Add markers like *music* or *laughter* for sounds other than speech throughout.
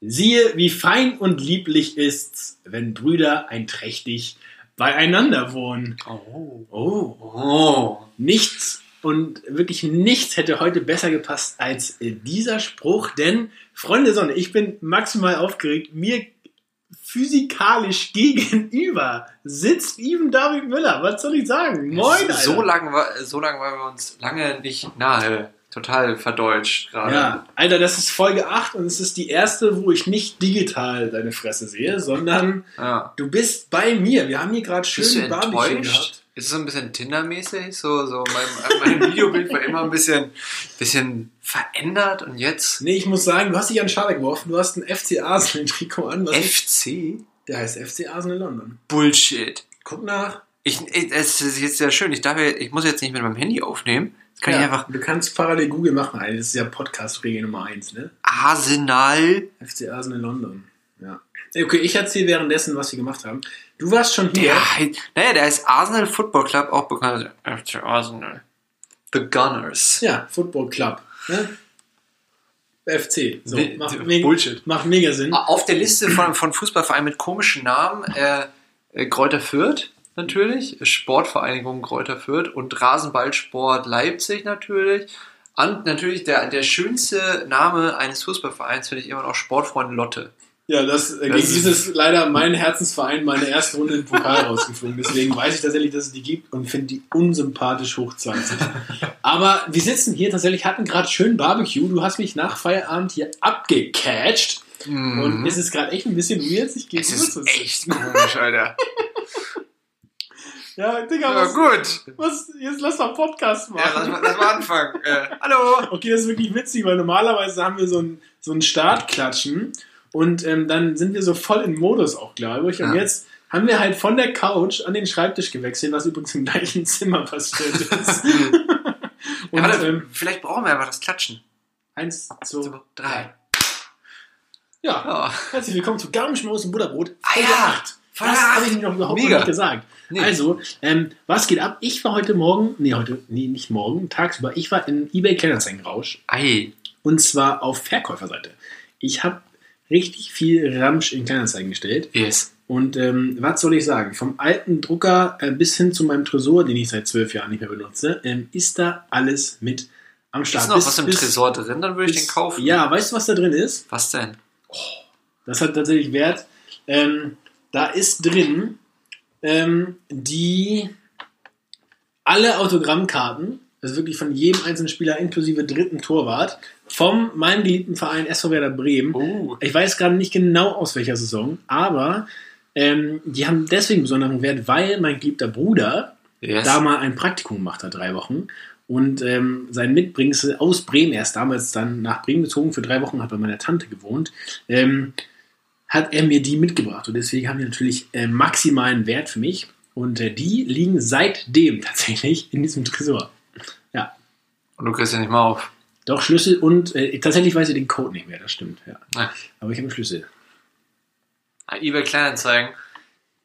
Siehe, wie fein und lieblich ist's, wenn Brüder einträchtig beieinander wohnen. Oh. Oh, Oh. nichts und wirklich nichts hätte heute besser gepasst als dieser Spruch, denn Freunde Sonne, ich bin maximal aufgeregt. Mir physikalisch gegenüber sitzt Even David Müller. Was soll ich sagen? Moin, So Alter. lange war, so lang waren wir uns lange nicht nahe. Total verdeutscht gerade. Ja, Alter, das ist Folge 8 und es ist die erste, wo ich nicht digital deine Fresse sehe, sondern ja. du bist bei mir. Wir haben hier gerade schön Barbecue gehabt. Ist es so ein bisschen Tinder-mäßig? So, so mein, mein Videobild war immer ein bisschen, bisschen verändert und jetzt Nee, ich muss sagen, du hast dich an Schale geworfen. Du hast ein FC Arsenal-Trikot an. FC? der heißt FC Arsenal London. Bullshit. Guck nach. Ich, ich- es ist jetzt sehr schön. Ich darf, ich muss jetzt nicht mit meinem Handy aufnehmen. Kann ja, ich einfach Du kannst parallel Google machen. Alter. Das ist ja Podcast-Regel Nummer 1, ne? Arsenal. FC Arsenal London. Ja. Okay, ich erzähle währenddessen, was wir gemacht haben. Du warst schon hier. Heißt- naja, der heißt Arsenal Football Club, auch bekannt als FC Arsenal. The Gunners. Ja, Football Club. Ne? FC. So, Nee, macht, mega, Bullshit. macht mega Sinn. Auf der Liste von, von Fußballvereinen mit komischen Namen äh, äh, Kräuter Fürth natürlich, Sportvereinigung Kräuter Fürth und Rasenballsport Leipzig natürlich. Und natürlich der, der schönste Name eines Fußballvereins finde ich immer noch Sportfreund Lotte. Ja, das, äh, gegen ist- dieses leider mein Herzensverein meine erste Runde im Pokal rausgeflogen. Deswegen weiß ich tatsächlich, dass es die gibt und finde die unsympathisch hoch 20. Aber wir sitzen hier tatsächlich, hatten gerade schön Barbecue. Du hast mich nach Feierabend hier abgecatcht. Und es ist gerade echt ein bisschen weird, sich Mhm. es gegenüber ist zu echt komisch, Alter. *laughs* Ja, Digga, Ja, was, gut. was, jetzt lass mal Podcast machen. Ja, lass mal, lass mal anfangen. *laughs* Äh, hallo. Okay, das ist wirklich witzig, weil normalerweise haben wir so ein, so ein Startklatschen und ähm, dann sind wir so voll in Modus auch, glaube ich. Und Ja. jetzt haben wir halt von der Couch an den Schreibtisch gewechselt, was übrigens im gleichen Zimmer passiert ist. *laughs* *laughs* und Ja, warte, ähm, vielleicht brauchen wir einfach das Klatschen. eins, zwei, drei. Ja, Ja. herzlich willkommen zu Garmischmaus und Butterbrot. Ah ja, 8. Folge Das habe ich mir noch überhaupt Mega. nicht gesagt. Nee. Also, ähm, was geht ab? Ich war heute Morgen, nee, heute, nee, nicht morgen, tagsüber, ich war in eBay Kleinanzeigen-Rausch. Ei. Und zwar auf Verkäuferseite. Ich habe richtig viel Ramsch in Kleinanzeigen gestellt. Yes. Und ähm, was soll ich sagen? Vom alten Drucker äh, bis hin zu meinem Tresor, den ich seit zwölf Jahren nicht mehr benutze, ähm, ist da alles mit am Start. Ist noch Bis- was im bis- Tresor drin, dann würde ich den kaufen. Ja, weißt du, was da drin ist? Was denn? Das hat tatsächlich Wert. Ähm, da ist drin ähm, die alle Autogrammkarten, also wirklich von jedem einzelnen Spieler inklusive dritten Torwart, vom meinem geliebten Verein SV Werder Bremen. Oh. Ich weiß gerade nicht genau aus welcher Saison, aber ähm, die haben deswegen besonderen Wert, weil mein geliebter Bruder Yes. da mal ein Praktikum gemacht hat, drei Wochen. Und ähm, sein Mitbringsel aus Bremen, er ist damals dann nach Bremen gezogen, für drei Wochen hat bei meiner Tante gewohnt, ähm, hat er mir die mitgebracht. Und deswegen haben die natürlich äh, maximalen Wert für mich. Und äh, die liegen seitdem *laughs* tatsächlich in diesem Tresor. Ja, Und du kriegst ja nicht mal auf. doch Schlüssel und äh, tatsächlich weiß ich den Code nicht mehr, das stimmt. Ja. Ja. Aber ich habe einen Schlüssel. Ah, eBay Kleinanzeigen.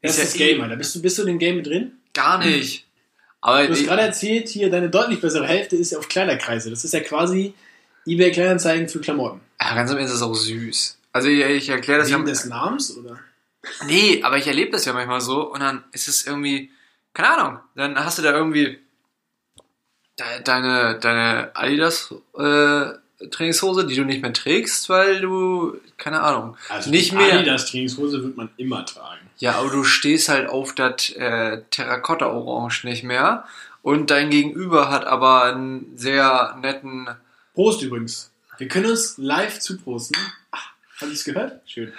Das ja ist das Game, eh- Alter. Bist du, bist du in dem Game mit drin? Gar nicht. Aber Du hast gerade erzählt, hier deine deutlich bessere Hälfte ist ja auf Kleiderkreise. Das ist ja quasi eBay Kleinanzeigen für Klamotten. ja, ganz am Ende ist es auch süß. Also ich, ich erkläre das Wegen ja. des Namens, oder? Nee, aber ich erlebe das ja manchmal so und dann ist es irgendwie, keine Ahnung, dann hast du da irgendwie de- deine, deine Adidas äh, Trainingshose, die du nicht mehr trägst, weil du, keine Ahnung, nicht die mehr. Adidas Trainingshose wird man immer tragen. Ja, aber du stehst halt auf das äh, Terrakotta-Orange nicht mehr und dein Gegenüber hat aber einen sehr netten Prost übrigens. Wir können uns live zuprosten. Hast du es gehört? Schön.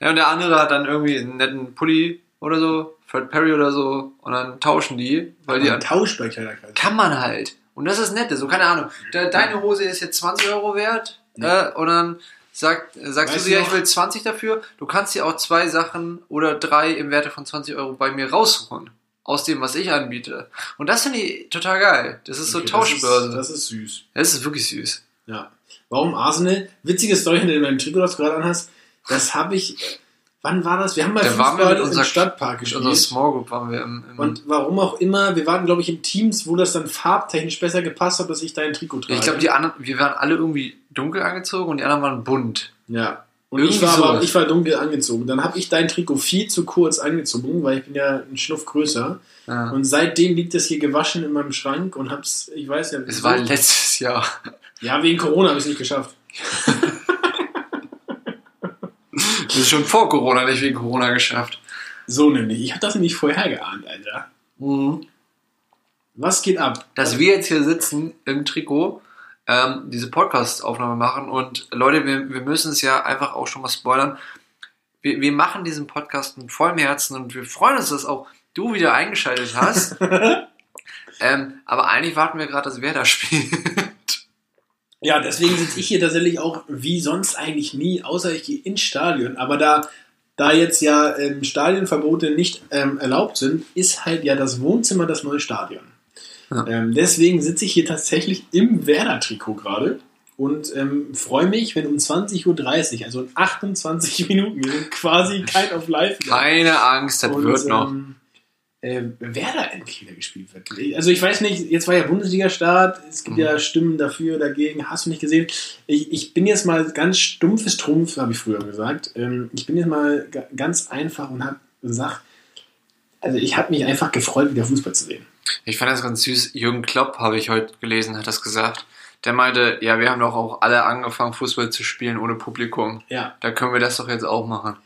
Ja, und der andere hat dann irgendwie einen netten Pulli oder so, Fred Perry oder so, und dann tauschen die, weil die Ein Tausch bei Kleiderkreisen. kann man halt. Und das ist nett, so keine Ahnung. De deine Hose ist jetzt 20 Euro wert, äh, und dann sagt, sagst Weißt du dir, du ich will 20 dafür. Du kannst dir auch zwei Sachen oder drei im Werte von 20 Euro bei mir raussuchen. Aus dem, was ich anbiete. Und das finde ich total geil. Das ist so Okay, Tauschbörse. Das ist, das ist süß. Das ist wirklich süß. Ja. Warum Arsenal? Witzige Story hinter deinem Trikot, das du gerade anhast. Das habe ich. Wann war das? Wir haben mal Da waren wir Fußball unserer, im Stadtpark gespielt. unserer Small Group waren wir im, im Und warum auch immer, wir waren, glaube ich, in Teams, wo das dann farbtechnisch besser gepasst hat, dass ich dein Trikot trage. ich glaube, die anderen, wir waren alle irgendwie dunkel angezogen und die anderen waren bunt. Ja. Und ich war, aber, sowas. ich war dunkel angezogen. Dann habe ich dein Trikot viel zu kurz angezogen, weil ich bin ja ein Schnuff größer. Ja. Und seitdem liegt es hier gewaschen in meinem Schrank und hab's, ich weiß ja, Es war letztes Jahr. Ja wegen Corona habe ich es nicht geschafft. *laughs* Das ist schon vor Corona, nicht wegen Corona geschafft. So nämlich. Ich habe das nicht vorher geahnt, Alter. Mhm. Was geht ab? Dass wir jetzt hier sitzen im Trikot, ähm, diese Podcast-Aufnahme machen und Leute, wir, wir müssen es ja einfach auch schon mal spoilern. Wir, wir machen diesen Podcast mit vollem Herzen und wir freuen uns, dass auch du wieder eingeschaltet hast. *laughs* ähm, aber eigentlich warten wir gerade, dass wer da spielt. Ja, deswegen sitze ich hier tatsächlich auch wie sonst eigentlich nie, außer ich gehe ins Stadion. Aber da, da jetzt ja ähm, Stadionverbote nicht ähm, erlaubt sind, ist halt ja das Wohnzimmer das neue Stadion. Ja. Ähm, deswegen sitze ich hier tatsächlich im Werder-Trikot gerade und ähm, freue mich, wenn um 20.30 Uhr, also in 28 *laughs* Minuten, wir sind quasi kein auf live. Keine Angst, das Und, wird noch. Äh, Werder endlich wieder gespielt wird. Also ich weiß nicht, jetzt war ja Bundesliga-Start, es gibt Mhm. ja Stimmen dafür, dagegen, hast du nicht gesehen. Ich, ich bin jetzt mal ganz stumpfes Trumpf, habe ich früher gesagt. Ähm, ich bin jetzt mal ga- ganz einfach und habe gesagt, also ich habe mich einfach gefreut, wieder Fußball zu sehen. Ich fand das ganz süß. Jürgen Klopp, habe ich heute gelesen, hat das gesagt. Der meinte, ja, wir haben doch auch alle angefangen, Fußball zu spielen ohne Publikum. Ja, Da können wir das doch jetzt auch machen.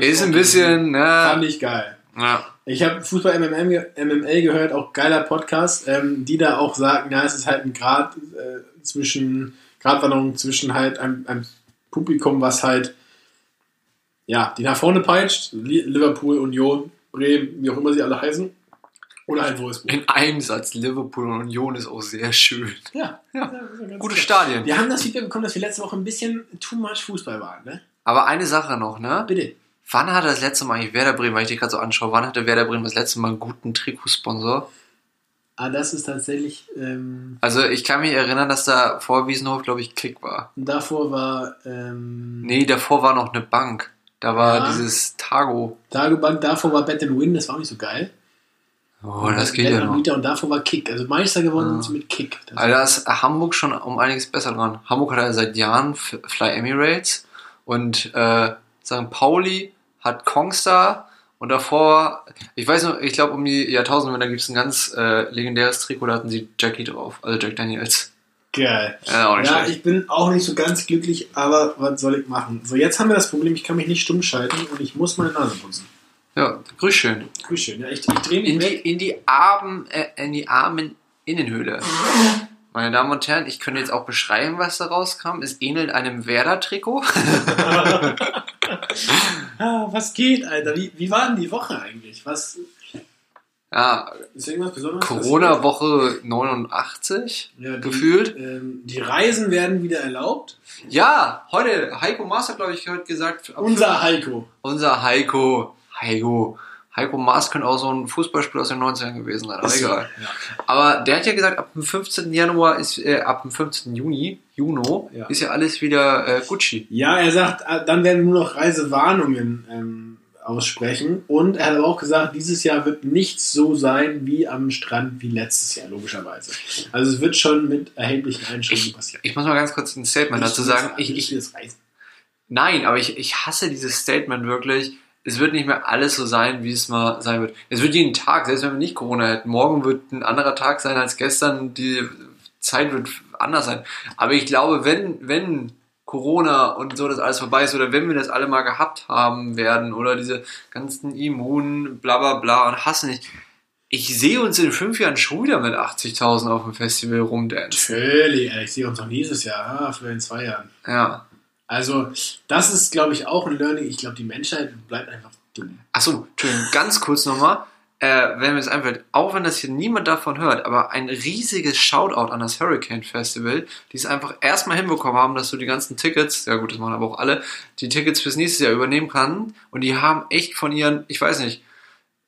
Ist auch ein bisschen, Fand ne? ich geil. Ja. Ich habe Fußball MML gehört, auch geiler Podcast, ähm, die da auch sagen, ja, es ist halt ein Grad äh, zwischen, Gratwanderung zwischen halt einem, einem Publikum, was halt, ja, die nach vorne peitscht, Li- Liverpool, Union, Bremen, wie auch immer sie alle heißen, oder halt Wolfsburg. In einem Satz, Liverpool und Union ist auch sehr schön. Ja, Ja. ja Gute geil. Stadien. Wir haben das Feedback bekommen, dass wir letzte Woche ein bisschen too much Fußball waren, ne? Aber eine Sache noch, ne? Bitte. Wann hatte das letzte Mal eigentlich Werder Bremen, weil ich dir gerade so anschaue, wann hatte Werder Bremen das letzte Mal einen guten Trikotsponsor? Ah, das ist tatsächlich, ähm, Also ich kann mich erinnern, dass da vor Wiesenhof, glaube ich, Kick war. davor war, ähm, Nee, davor war noch eine Bank. Da war Ja. dieses Tago. Tagebank, davor war Bet Win, das war auch nicht so geil. Oh, das geht ja noch. Und davor war Kick. Also Meister geworden Ja. sind sie mit Kick. Das Also da ist Hamburg schon um einiges besser dran. Hamburg hat ja seit Jahren Fly Emirates und äh, St. Pauli hat Kongstar und davor, ich weiß noch, ich glaube um die Jahrtausendwende gibt es ein ganz äh, legendäres Trikot, da hatten sie Jackie drauf, also Jack Daniels. geil. Ja, auch nicht Ja, ich bin auch nicht so ganz glücklich, aber was soll ich machen? So, jetzt haben wir das Problem, ich kann mich nicht stumm schalten und ich muss meine Nase putzen. Ja, grüß schön. Grüß schön. Ja, ich, ich drehe mich In die, in die Armen, äh, in die armen Innenhöhle. *laughs* Meine Damen und Herren, ich könnte jetzt auch beschreiben, was da rauskam. Es ähnelt einem Werder-Trikot. *laughs* *laughs* Ah, was geht, Alter? Wie, wie war denn die Woche eigentlich? Was Ja, ist irgendwas Besonderes? Corona-Woche 89 passiert? Ja, die, gefühlt. Ähm, die Reisen werden wieder erlaubt. Ja, heute, Heiko Maas hat, glaube ich, heute gesagt, Unser Heiko. unser Heiko, Heiko, Heiko Maas könnte auch so ein Fußballspieler aus den 90ern gewesen sein, aber egal. Ja. Aber der hat ja gesagt, ab dem 15. Januar ist, äh, ab dem 15. Juni, Juno, Ja. ist ja alles wieder äh, Gucci. Ja, er sagt, äh, dann werden nur noch Reisewarnungen ähm, aussprechen. Und er hat aber auch gesagt, dieses Jahr wird nichts so sein wie am Strand wie letztes Jahr, logischerweise. Also es wird schon mit erheblichen Einschränkungen passieren. Ich muss mal ganz kurz ein Statement dazu sagen. Ich, ich, nein, aber ich, ich hasse dieses Statement wirklich. Es wird nicht mehr alles so sein, wie es mal sein wird. Es wird jeden Tag, selbst wenn wir nicht Corona hätten, morgen wird ein anderer Tag sein als gestern. Die Zeit wird anders sein. Aber ich glaube, wenn, wenn Corona und so das alles vorbei ist oder wenn wir das alle mal gehabt haben werden oder diese ganzen Immun, bla bla bla und hasse nicht. Ich sehe uns in fünf Jahren schon wieder mit 80.000 auf dem Festival rumdancen. Natürlich, ich sehe uns noch nächstes Jahr, ah, vielleicht in zwei Jahren. Ja. Also, das ist, glaube ich, auch ein Learning. Ich glaube, die Menschheit bleibt einfach dumm. Achso, Entschuldigung, ganz kurz nochmal. Äh, wenn mir es einfällt, auch wenn das hier niemand davon hört, aber ein riesiges Shoutout an das Hurricane Festival, die es einfach erstmal hinbekommen haben, dass du die ganzen Tickets, ja gut, das machen aber auch alle, die Tickets fürs nächste Jahr übernehmen kann. Und die haben echt von ihren, ich weiß nicht,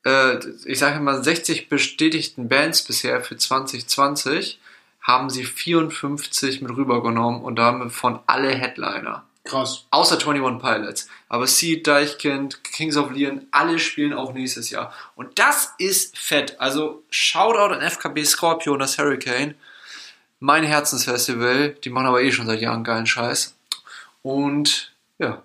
äh, ich sage mal 60 bestätigten Bands bisher für 2020, haben sie 54 mit rübergenommen und damit von alle Headliner. Krass. Außer 21 Pilots. Aber Seed, Deichkind, Kings of Leon, alle spielen auch nächstes Jahr. Und das ist fett. Also Shoutout an FKB Scorpio und das Hurricane. Mein Herzensfestival. Die machen aber eh schon seit Jahren geilen Scheiß. Und ja,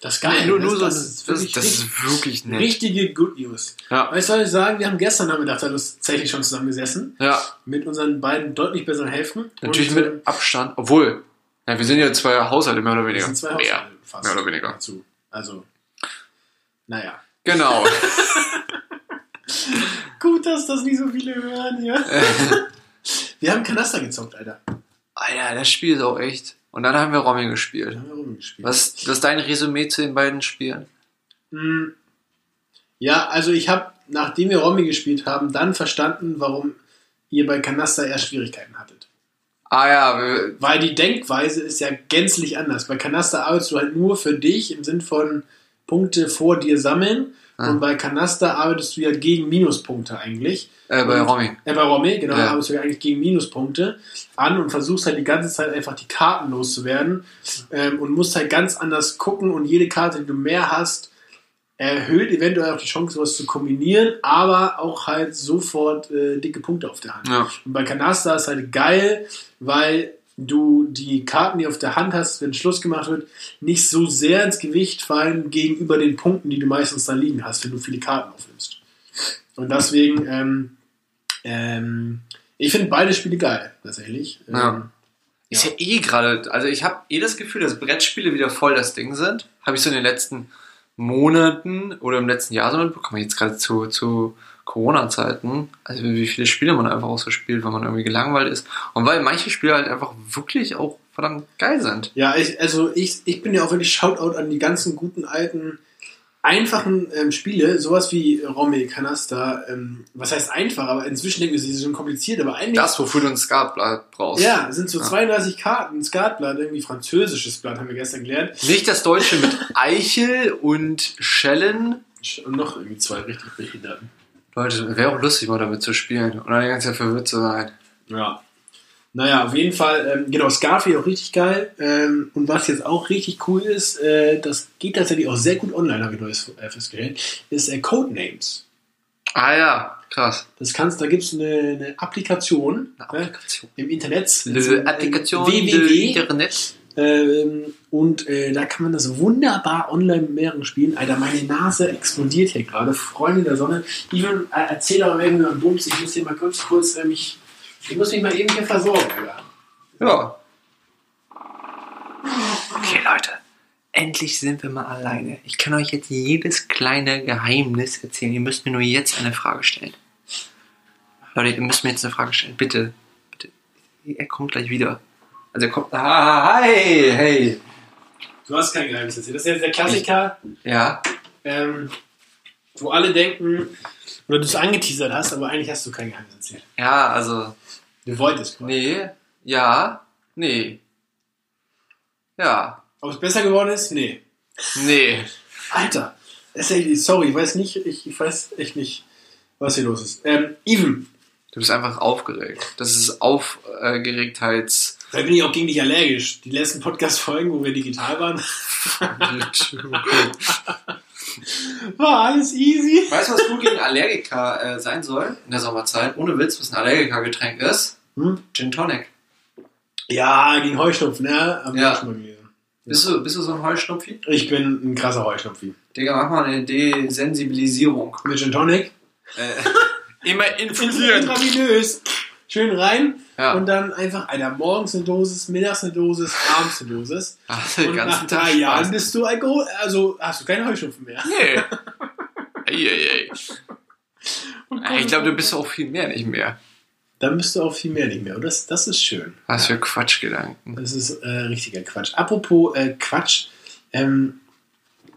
Das ist geil. Nur, nur so, das, das, ist das, wirklich das richtig, ist wirklich nett. richtige Good News. Ja. Weißt du, was ich sagen? Wir haben gestern Nachmittag tatsächlich schon zusammengesessen. Ja, Mit unseren beiden deutlich besseren Hälften. natürlich Und, mit Abstand. Obwohl, ja, wir sind ja zwei Haushalte, mehr oder weniger. sind zwei Mehr. Haushalte fast. Mehr oder weniger. Dazu. Also, naja. Genau. *laughs* Gut, dass das nicht so viele hören hier. *laughs* wir haben Kanaster gezockt, Alter. Alter, das Spiel ist auch echt. Und dann haben wir Romy gespielt. haben wir rumgespielt. Was, was ist dein Resümee zu den beiden Spielen? Hm. Ja, also ich habe, nachdem wir Romy gespielt haben, dann verstanden, warum ihr bei Kanaster eher Schwierigkeiten. Ah ja, Weil die Denkweise ist ja gänzlich anders. Bei Kanaster arbeitest du halt nur für dich im Sinn von Punkte vor dir sammeln. Ah. Und bei Kanaster arbeitest du ja gegen Minuspunkte eigentlich. äh, bei Und- Romy. Äh, bei Romy, genau, Ja. arbeitest du ja eigentlich gegen Minuspunkte an und versuchst halt die ganze Zeit einfach die Karten loszuwerden ähm, und musst halt ganz anders gucken und jede Karte, die du mehr hast, erhöht eventuell auch die Chance, sowas zu kombinieren, aber auch halt sofort äh, dicke Punkte auf der Hand. Ja. Und bei Canasta ist halt geil, weil du die Karten, die auf der Hand hast, wenn Schluss gemacht wird, nicht so sehr ins Gewicht fallen gegenüber den Punkten, die du meistens da liegen hast, wenn du viele Karten aufnimmst. Und deswegen, ähm, ähm, ich finde beide Spiele geil, tatsächlich. Ja. Ähm, Ist ja eh gerade, also ich habe eh das Gefühl, dass Brettspiele wieder voll das Ding sind. Habe ich so in den letzten Monaten oder im letzten Jahr so mitbekommen, jetzt gerade zu, zu Corona-Zeiten, also wie viele Spiele man einfach auch so spielt, wenn man irgendwie gelangweilt ist. Und weil manche Spiele halt einfach wirklich auch verdammt geil sind. Ja, ich, also ich, ich bin ja auch wirklich Shoutout an die ganzen guten alten, einfachen ähm, Spiele, sowas wie Romy, Canasta, ähm, was heißt einfach, aber inzwischen denken wir, sie sind schon kompliziert, aber eigentlich Das, wofür du ein Skatblatt brauchst. ja, sind so Ja. 32 Karten, ein Skatblatt, irgendwie französisches Blatt, haben wir gestern gelernt. Nicht das Deutsche mit *laughs* Eichel und Schellen. Und noch irgendwie zwei richtig Behinderten. Leute, wäre auch lustig, mal damit zu spielen. Und dann die ganze Zeit verwirrt zu sein. Ja. Naja, auf jeden Fall, ähm, genau, Scarfi auch richtig geil. Ähm, und was jetzt auch richtig cool ist, äh, das geht tatsächlich auch sehr gut online, habe ich neues äh, festgestellt, ist äh, Codenames. Ah ja, krass. Das kannst, da gibt es eine, eine Applikation Eine ne, Applikation. im Internet. Die Applikation www. Internet. Ähm, und äh, da kann man das wunderbar online mit mehreren spielen. Alter, meine Nase explodiert hier gerade. Freunde der Sonne. Ich will, äh, erzähl aber irgendwie mal Bums. Ich muss hier mal ganz kurz äh, mich. Ich muss mich mal eben hier versorgen, Alter. Ja. Okay, Leute. Endlich sind wir mal alleine. Ich kann euch jetzt jedes kleine Geheimnis erzählen. Ihr müsst mir nur jetzt eine Frage stellen. Leute, ihr müsst mir jetzt eine Frage stellen. Bitte. Bitte. Er kommt gleich wieder. Also er kommt. Ah, hi, hey. Du hast kein Geheimnis erzählt. Das ist jetzt der Klassiker, Ja. ähm, wo alle denken, oder du es angeteasert hast, aber eigentlich hast du kein Geheimnis erzählt. Ja, also. Du wolltest quasi. Nee. Ja. Nee. Ja. Ob es besser geworden ist? Nee. Nee. Alter, sorry, ich weiß nicht, ich, ich weiß echt nicht, was hier los ist. Ähm, Even, Du bist einfach aufgeregt. Das ist Aufgeregtheits. da bin ich auch gegen dich allergisch. Die letzten Podcast-Folgen, wo wir digital waren, *laughs* war alles easy. Weißt du, was gut gegen Allergiker äh, sein soll in der Sommerzeit? Ohne Witz, was ein Allergikergetränk ist? Hm? Gin Tonic. Ja, gegen Heuschnupfen, ja, haben Ja. schon mal. Bist du, bist du so ein Heuschnupfi? Ich bin ein krasser Heuschnupfi. Digga, mach mal eine Desensibilisierung. Mit Gin Tonic. Äh, *laughs* immer Intravenös. Schön rein Ja. und dann einfach, Alter, morgens eine Dosis, mittags eine Dosis, abends eine Dosis. Ach, *laughs* den Und nach drei Tag Jahren Spaß. bist du Alkohol, also hast du keine Heuschnupfen mehr. Nee. *laughs* Ey, ey, ey. Ja, Ich glaube, du bist auch viel mehr nicht mehr. Dann bist du auch viel mehr nicht mehr. Und das, das ist schön. Was für Quatschgedanken. Das ist äh, richtiger Quatsch. Apropos äh, Quatsch, ähm,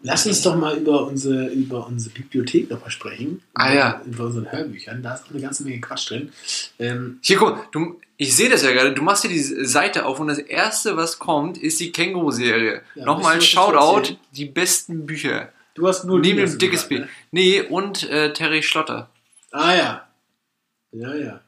lass uns doch mal über unsere, über unsere Bibliothek nochmal sprechen. Ah, ja. Über unseren Hörbüchern. Da ist auch eine ganze Menge Quatsch drin. Ähm, Hier, guck du, ich sehe das ja gerade. Du machst hier die Seite auf und das erste, was kommt, ist die Känguru-Serie. Ja, Nochmal ein Shoutout, die besten Bücher. du hast nur Neben dem dickes Bild. Nee, und äh, Terry Schlotter. Ne? Ah ja. Ja, ja.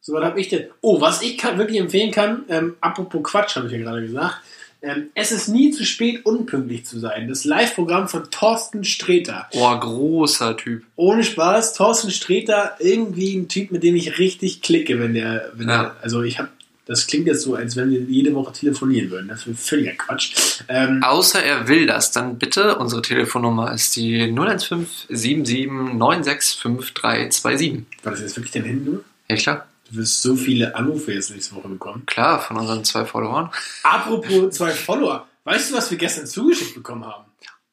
So, was habe ich denn? Oh, was ich kann, wirklich empfehlen kann, ähm, apropos Quatsch, habe ich ja gerade gesagt. Ähm, es ist nie zu spät, unpünktlich zu sein. Das Live-Programm von Thorsten Sträter. Oh, großer Typ. Ohne Spaß, Thorsten Sträter, irgendwie ein Typ, mit dem ich richtig klicke, wenn der, wenn Ja. der also ich habe Das klingt jetzt so, als wenn wir jede Woche telefonieren würden. Das ist völliger Quatsch. Ähm, Außer er will das, dann bitte, unsere Telefonnummer ist die 0157 9655327. war das jetzt wirklich dein Handy? Ja klar, Du wirst so viele Anrufe jetzt nächste Woche bekommen. klar, von unseren zwei Followern. Apropos zwei Follower. Weißt du, was wir gestern zugeschickt bekommen haben?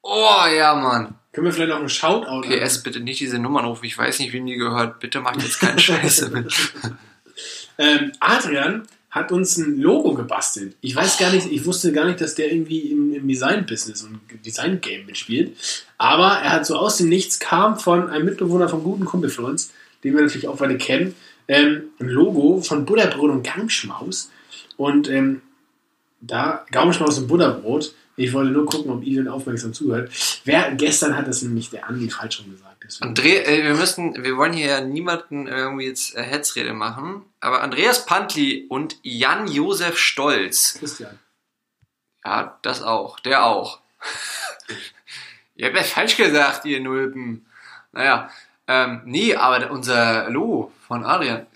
Oh ja, Mann. Können wir vielleicht noch einen Shoutout PS, bitte nicht diese Nummer anrufen. Ich weiß nicht, wem die gehört. Bitte macht jetzt keinen Scheiße mit. *laughs* Ähm, Adrian hat uns ein Logo gebastelt. Ich weiß gar nicht, ich wusste gar nicht, dass der irgendwie im, im Design-Business und Design-Game mitspielt. Aber er hat so aus dem Nichts kam von einem Mitbewohner vom guten Kumpel von uns, den wir natürlich auch beide kennen, ähm, ein Logo von Butterbrot und Gaumenschmaus. Und ähm, da Gaumenschmaus und Butterbrot. Ich wollte nur gucken, ob Ivan aufmerksam zuhört. Wer gestern hat das nämlich der Andi falsch schon gesagt. Deswegen- André, äh, wir müssen, wir wollen hier ja niemanden irgendwie jetzt äh, Hetzrede machen, aber Andreas Pantli und Jan-Josef Stolz, Christian. ja, das auch, der auch. *laughs* Ihr habt ja falsch gesagt, ihr Nulpen. Naja, ähm, nee, aber unser Logo von Adrian,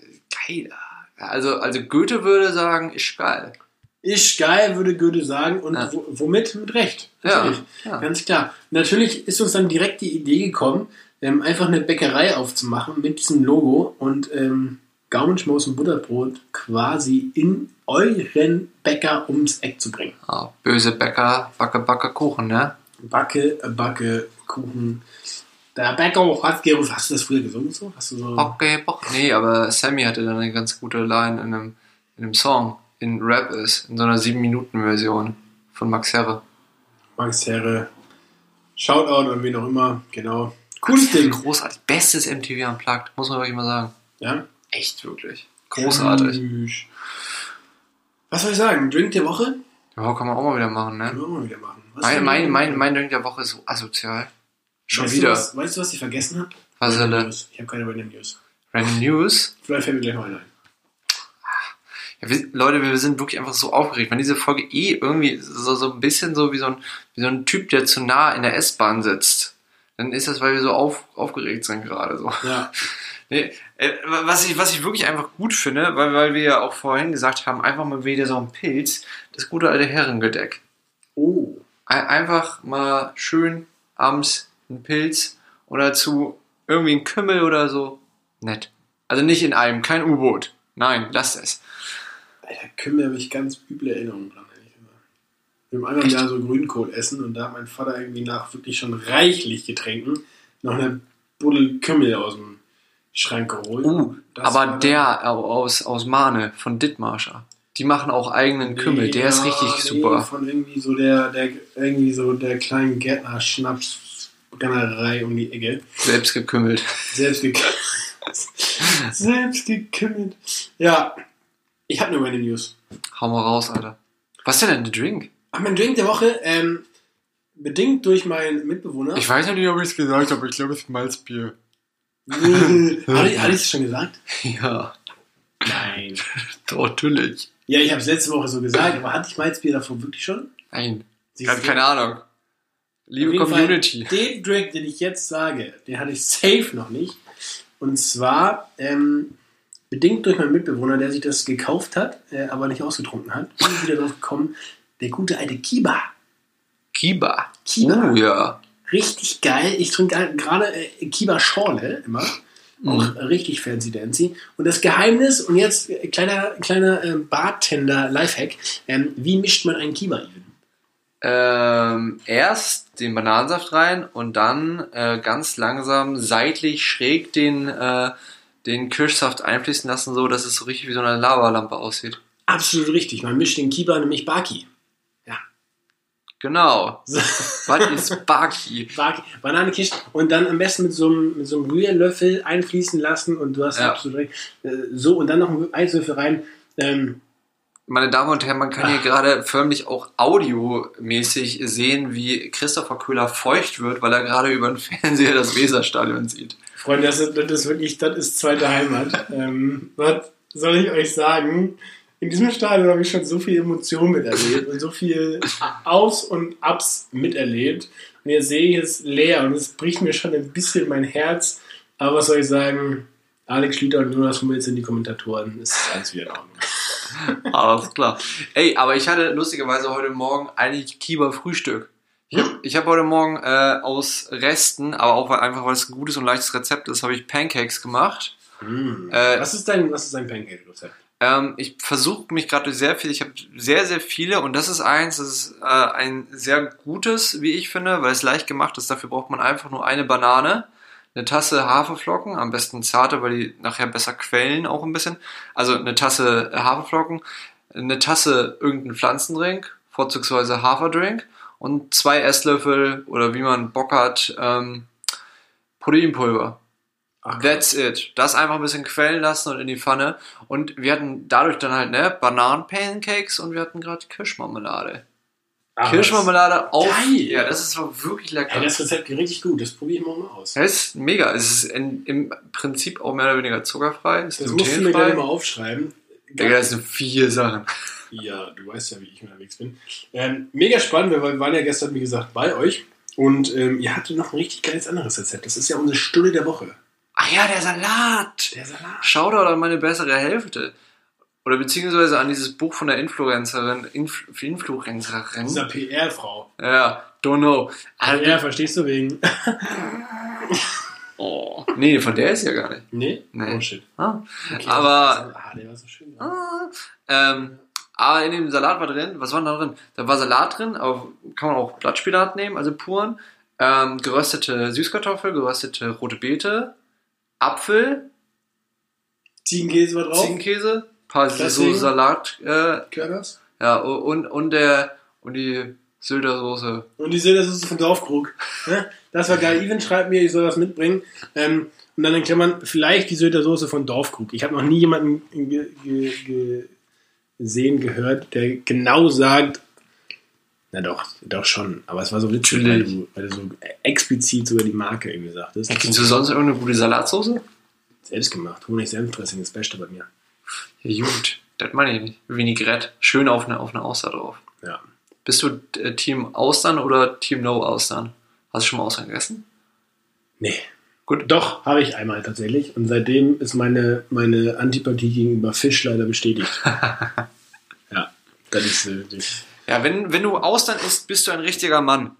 geil. Also, also Goethe würde sagen, ist geil. Ist geil, würde Goethe sagen. Und Ja. wo, womit? Mit Recht. Ja, ja. Ganz klar. Natürlich ist uns dann direkt die Idee gekommen, ähm, einfach eine Bäckerei aufzumachen mit diesem Logo und ähm, Gaumenschmaus und Butterbrot quasi in euren Bäcker ums Eck zu bringen. Ja, böse Bäcker, Backe, Backe, Kuchen, ne? Backe, Backe, Kuchen. Der hat gewusst. Hast du das früher gesungen so? Hast du so. Okay, Bock. Nee, aber Sammy hatte dann eine ganz gute Line in einem, in einem Song, in Rap ist, in so einer 7-Minuten-Version von Max Herre. Max Herre. Shoutout an wen auch immer. Genau. Cooles Ding. Großartig. Bestes MTV Unplugged, muss man wirklich mal sagen. Ja. Echt, wirklich. Großartig. Tschüss. Was soll ich sagen? Drink der Woche? Ja, kann man auch mal wieder machen, ne? wir auch mal wieder machen. Was Mein, mein, mein, machen? mein Drink der Woche ist so asozial. Schon weißt wieder. Du was, weißt du, was ich vergessen habe? Was denn? News. Ich habe keine Random News. Random News. Vielleicht fällt mir gleich eine ein. Ja, wir, Leute, wir sind wirklich einfach so aufgeregt. Wenn diese Folge eh irgendwie so, so ein bisschen so wie so, ein, wie so ein Typ, der zu nah in der S-Bahn sitzt, dann ist das, weil wir so auf, aufgeregt sind gerade so. Ja. *laughs* Nee, äh, was, ich, was ich wirklich einfach gut finde, weil, weil wir ja auch vorhin gesagt haben, einfach mal wieder so ein Pilz, das gute alte Herrengedeck. Oh. Ein- Einfach mal schön abends ein Pilz und dazu irgendwie ein Kümmel oder so. Nett. Also nicht in einem, kein U-Boot. Nein, lasst es. Alter, Kümmel habe ich ganz üble Erinnerungen dran. ehrlich gesagt. Wir haben einmal im Echt? Jahr so Grünkohl essen und da hat mein Vater irgendwie nach wirklich schon reichlich Getränken noch eine Buddel Kümmel aus dem Schrank geholt. Uh, aber der aus, aus Mahne von Dittmarscher. Die machen auch eigenen Kümmel. Der ist Ja, richtig nee, super. Von irgendwie so der, der irgendwie so der kleinen Gärtner Schnaps Brennerei um die Ecke. Selbst gekümmelt. Selbst gekümmelt. *laughs* Selbst gekümmelt. Ja, ich habe eine Random News. Hau mal raus, Alter. Was ist denn ein Drink? Ach, mein Drink der Woche, ähm, bedingt durch meinen Mitbewohner. Ich weiß nicht, ob ich es gesagt habe. Ich glaube, es ist Malzbier. Hatte ich es schon gesagt? *laughs* Ja, Nein. *laughs* doch, natürlich. Ja, ich habe es letzte Woche so gesagt, aber hatte ich Malzbier davor wirklich schon? Nein. Siehst Ganz du? keine Ahnung. Liebe Community. Fall, den Drink, den ich jetzt sage, den hatte ich safe noch nicht. Und zwar ähm, bedingt durch meinen Mitbewohner, der sich das gekauft hat, äh, aber nicht ausgetrunken hat. Bin ich wieder drauf gekommen, der gute alte Kiba. Kiba. Kiba. Oh ja. Richtig geil. Ich trinke gerade äh, Kiba Schorle immer. Auch richtig fancy dancy. Und das Geheimnis, und jetzt äh, kleiner, kleiner äh, Bartender-Lifehack, ähm, wie mischt man einen Kiba even? Ähm, erst den Bananensaft rein und dann äh, ganz langsam seitlich schräg den, äh, den Kirschsaft einfließen lassen, so dass es so richtig wie so eine Lavalampe aussieht. Absolut richtig. Man mischt den Kiba nämlich Baki. Genau. Was ist Baki? *laughs* Baki, Bananenkisch und dann am besten mit so einem, mit so einem Rührlöffel einfließen lassen und du hast Ja. absolut recht. Äh, so und dann noch einen Eiswürfel rein. Ähm, Meine Damen und Herren, man kann hier gerade förmlich auch audiomäßig sehen, wie Christopher Köhler feucht wird, weil er gerade über den Fernseher das Weserstadion sieht. Freunde, das ist, das ist wirklich, das ist zweite Heimat. ähm, was soll ich euch sagen? In diesem Stadion habe ich schon so viel Emotion miterlebt und so viel Aus- und Ups miterlebt. Und jetzt sehe ich es leer und es bricht mir schon ein bisschen mein Herz. Aber was soll ich sagen? Alex Schlüter und Jonas Hummels sind die Kommentatoren. Ist alles wieder in Ordnung. *laughs* Alles klar. Ey, aber ich hatte lustigerweise heute Morgen eigentlich Kieber Frühstück. Ich habe hab heute Morgen äh, aus Resten, aber auch weil, einfach weil es ein gutes und leichtes Rezept ist, habe ich Pancakes gemacht. Mm. Äh, was ist dein, was ist dein Pancake-Rezept? Ähm, ich versuche mich gerade durch sehr viel, ich habe sehr, sehr viele und das ist eins, das ist äh, ein sehr gutes, wie ich finde, weil es leicht gemacht ist. Dafür braucht man einfach nur eine Banane, eine Tasse Haferflocken, am besten zarte, weil die nachher besser quellen auch ein bisschen. Also eine Tasse Haferflocken, eine Tasse irgendein Pflanzendrink, vorzugsweise Haferdrink und zwei Esslöffel oder wie man Bock hat, ähm, Proteinpulver. Ach, That's it. Das einfach ein bisschen quellen lassen und in die Pfanne. Und wir hatten dadurch dann halt, ne, Bananen-Pancakes und wir hatten gerade Kirschmarmelade. Ach, Kirschmarmelade auf. Geil. Ja, das ist wirklich lecker. Ey, das Rezept geht richtig gut, das probiere ich mal aus. Das ist mega. Es ist in, im Prinzip auch mehr oder weniger zuckerfrei. Das musst du mir gleich mal aufschreiben. Digga, das sind vier Sachen. Ja, du weißt ja, wie ich unterwegs bin. Ähm, mega spannend, weil wir waren ja gestern, wie gesagt, bei euch. Und ähm, ihr hattet noch ein richtig geiles anderes Rezept. Das ist ja unsere Stunde der Woche. Ach ja, der Salat. Der Salat. Shoutout an meine bessere Hälfte. Oder beziehungsweise an dieses Buch von der Influencerin. Influ Influencerin. Dieser PR-Frau. Ja, don't know. Also, Ja, verstehst du wegen. *laughs* oh. Nee, von der ist ja gar nicht. Nee? Nee. Oh shit. Ah. Okay, Aber- Ah, der war so schön. Ah, ähm, aber in dem Salat war drin, was war da drin? Da war Salat drin, aber kann man auch Blattspinat nehmen, also puren. Ähm, geröstete Süßkartoffel, geröstete rote Beete, Apfel, Ziegenkäse war drauf. Ziegenkäse, paar so Dressing. Salat, äh, Körners. ja, und, und der, und die Sylter Soße. Und die Silbersoße von Dorfkrug. Ne? Das war geil. Even schreibt mir, ich soll was mitbringen. Ähm, und dann in Klammern, vielleicht die Sylter Soße von Dorfkrug. Ich habe noch nie jemanden ge ge ge gesehen, gehört, der genau sagt, na doch, doch schon. Aber es war so witzig, weil du, weil du so explizit sogar die Marke irgendwie sagtest. Kennst du sonst irgendeine gute Salatsoße? Selbst gemacht. Honig-Senfdressing ist das Beste bei mir. Ja, gut, das meine ich nicht. Vinaigrette, schön auf eine, auf eine Auster drauf. Ja. Bist du äh, Team Austern oder Team No Austern? Hast du schon mal Austern gegessen? Nee. Gut. Doch, habe ich einmal tatsächlich. Und seitdem ist meine, meine Antipathie gegenüber Fisch leider bestätigt. *laughs* ja, das ist äh, wirklich. Ja, wenn, wenn du Austern isst, bist du ein richtiger Mann.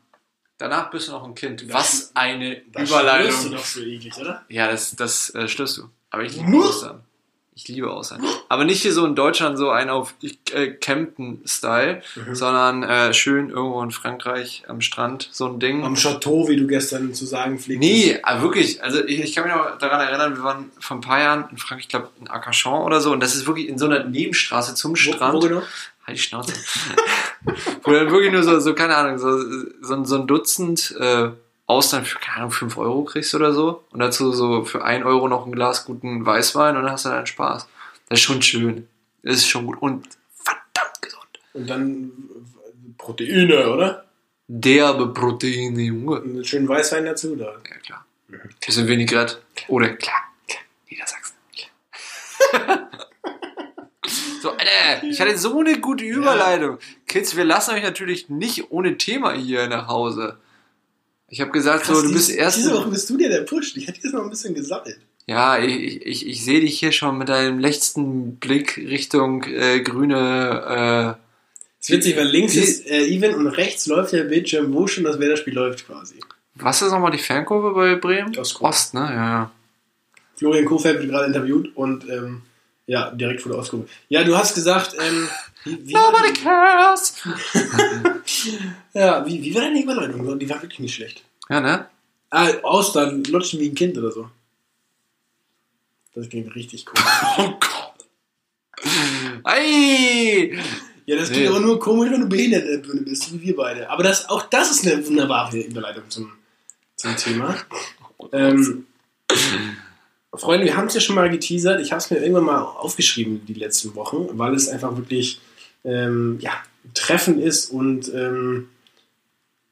Danach bist du noch ein Kind. Das- Was eine Das Überleitung. schlürfst du doch so eklig, oder? Ja, das, das äh, stößt du. Aber ich liebe? Austern. Ich liebe Austern. Aber nicht hier so in Deutschland so ein auf äh, Campen-Style, Mhm. sondern äh, schön irgendwo in Frankreich am Strand, so ein Ding. Am Chateau, wie du gestern zu sagen pflegst. Nee, aber wirklich. Also ich, ich kann mich noch daran erinnern, wir waren vor ein paar Jahren in Frankreich, ich glaube in Arcachon oder so, und das ist wirklich in so einer Nebenstraße zum Wo, Strand. wo genau? Halt die Schnauze. *laughs* Wo dann wirklich nur so, so keine Ahnung, so, so, ein- so ein Dutzend äh, Austern für, keine Ahnung, 5 Euro kriegst oder so. Und dazu so für 1 Euro noch ein Glas guten Weißwein und dann hast du deinen Spaß. Das ist schon schön. Das ist schon gut und verdammt gesund. Und dann Proteine, oder? Derbe Proteine, Junge. Und einen schönen Weißwein dazu, oder? Ja, klar. Bisschen Vinaigrette. Oder, klar, klar, Niedersachsen. *laughs* so, Alter, ich hatte so eine gute Überleitung. Kids, wir lassen euch natürlich nicht ohne Thema hier nach Hause. Ich habe gesagt, so, Krass, du bist diese- erst. Diese Woche bist du der, der pusht. Ich hätte jetzt noch ein bisschen gesammelt. Ja, ich, ich, ich sehe dich hier schon mit deinem letzten Blick Richtung äh, grüne. Es ist witzig, weil links ist äh, Even und rechts läuft der Bildschirm, wo schon das Werder-Spiel läuft quasi. Äh, was ist nochmal die Fankurve bei Bremen? Ostkurve. Ost, ne? Ja, ja. Florian Kofeld wird gerade interviewt und ähm, ja, direkt vor der Ostkurve. Ja, du hast gesagt, ähm, wie, wie, Nobody cares! *laughs* ja, wie, wie war deine Überleitung? Die war wirklich nicht schlecht. Ja, ne? Ah, Austern, lutschen wie ein Kind oder so. Das ging richtig cool. *laughs* Oh Gott. Ei! Ja, das Nee. klingt aber nur komisch, wenn du behindert äh, bist, wie wir beide. Aber das, auch das ist eine wunderbare Überleitung zum, zum Thema. *laughs* Ähm, Freunde, wir haben es ja schon mal geteasert. Ich habe es mir irgendwann mal aufgeschrieben die letzten Wochen, weil es einfach wirklich ähm, ja, treffend ist und ähm,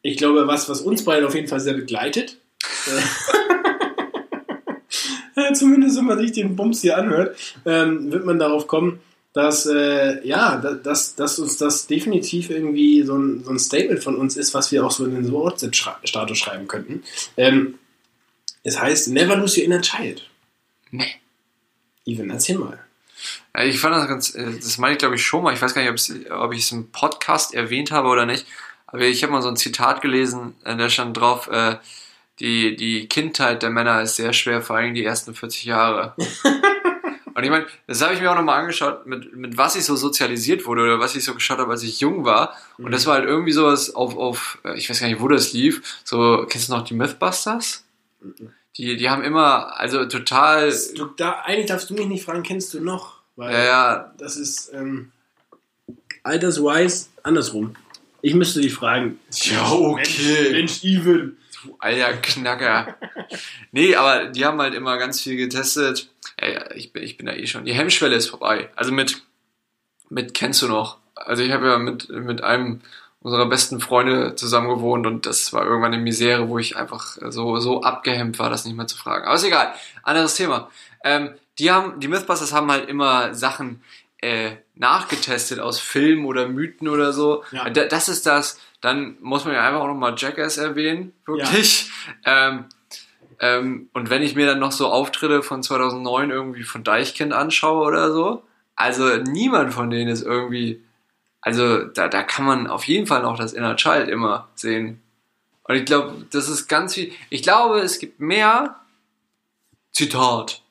ich glaube, was, was uns beide auf jeden Fall sehr begleitet. *laughs* Äh, Zumindest wenn man sich den Bums hier anhört, ähm, wird man darauf kommen, dass, äh, ja, da- dass, dass uns das definitiv irgendwie so ein, so ein Statement von uns ist, was wir auch so in den WhatsApp-Status schreiben könnten. Ähm, es heißt, never lose your inner child. Nee. Even, erzähl mal. Ja, Ich fand das ganz, äh, das meine ich glaube ich schon mal, ich weiß gar nicht, ob ich es im Podcast erwähnt habe oder nicht, aber ich habe mal so ein Zitat gelesen, äh, da stand drauf, äh, die, die Kindheit der Männer ist sehr schwer, vor allem die ersten 40 Jahre. *laughs* Und ich meine, das habe ich mir auch nochmal angeschaut, mit, mit was ich so sozialisiert wurde oder was ich so geschaut habe, als ich jung war. Und das war halt irgendwie sowas auf, auf, äh, ich weiß gar nicht, wo das lief. So, kennst du noch die Mythbusters? Die, die haben immer, also total, Du, da, eigentlich darfst du mich nicht fragen, kennst du noch? Weil ja, ja, das ist ähm, alterswise andersrum. Ich müsste dich fragen. Ja, okay. Mensch, Mensch Even. Du alter Knacker. nee, aber die haben halt immer ganz viel getestet. Ja, ich, bin, ich bin da eh schon. Die Hemmschwelle ist vorbei. Also mit, mit kennst du noch. Also ich habe ja mit, mit einem unserer besten Freunde zusammen gewohnt und das war irgendwann eine Misere, wo ich einfach so, so abgehemmt war, das nicht mehr zu fragen. Aber ist egal. Anderes Thema. Ähm, die haben, die Mythbusters haben halt immer Sachen äh, nachgetestet aus Filmen oder Mythen oder so. Ja. Da- Das ist das. Dann muss man ja einfach auch nochmal Jackass erwähnen, wirklich. Ähm, ähm, und wenn ich mir dann noch so Auftritte von 2009 irgendwie von Deichkind anschaue oder so, also niemand von denen ist irgendwie, also da, da kann man auf jeden Fall noch das Inner Child immer sehen. Und ich glaube, das ist ganz viel, ich glaube, es gibt mehr, Zitat,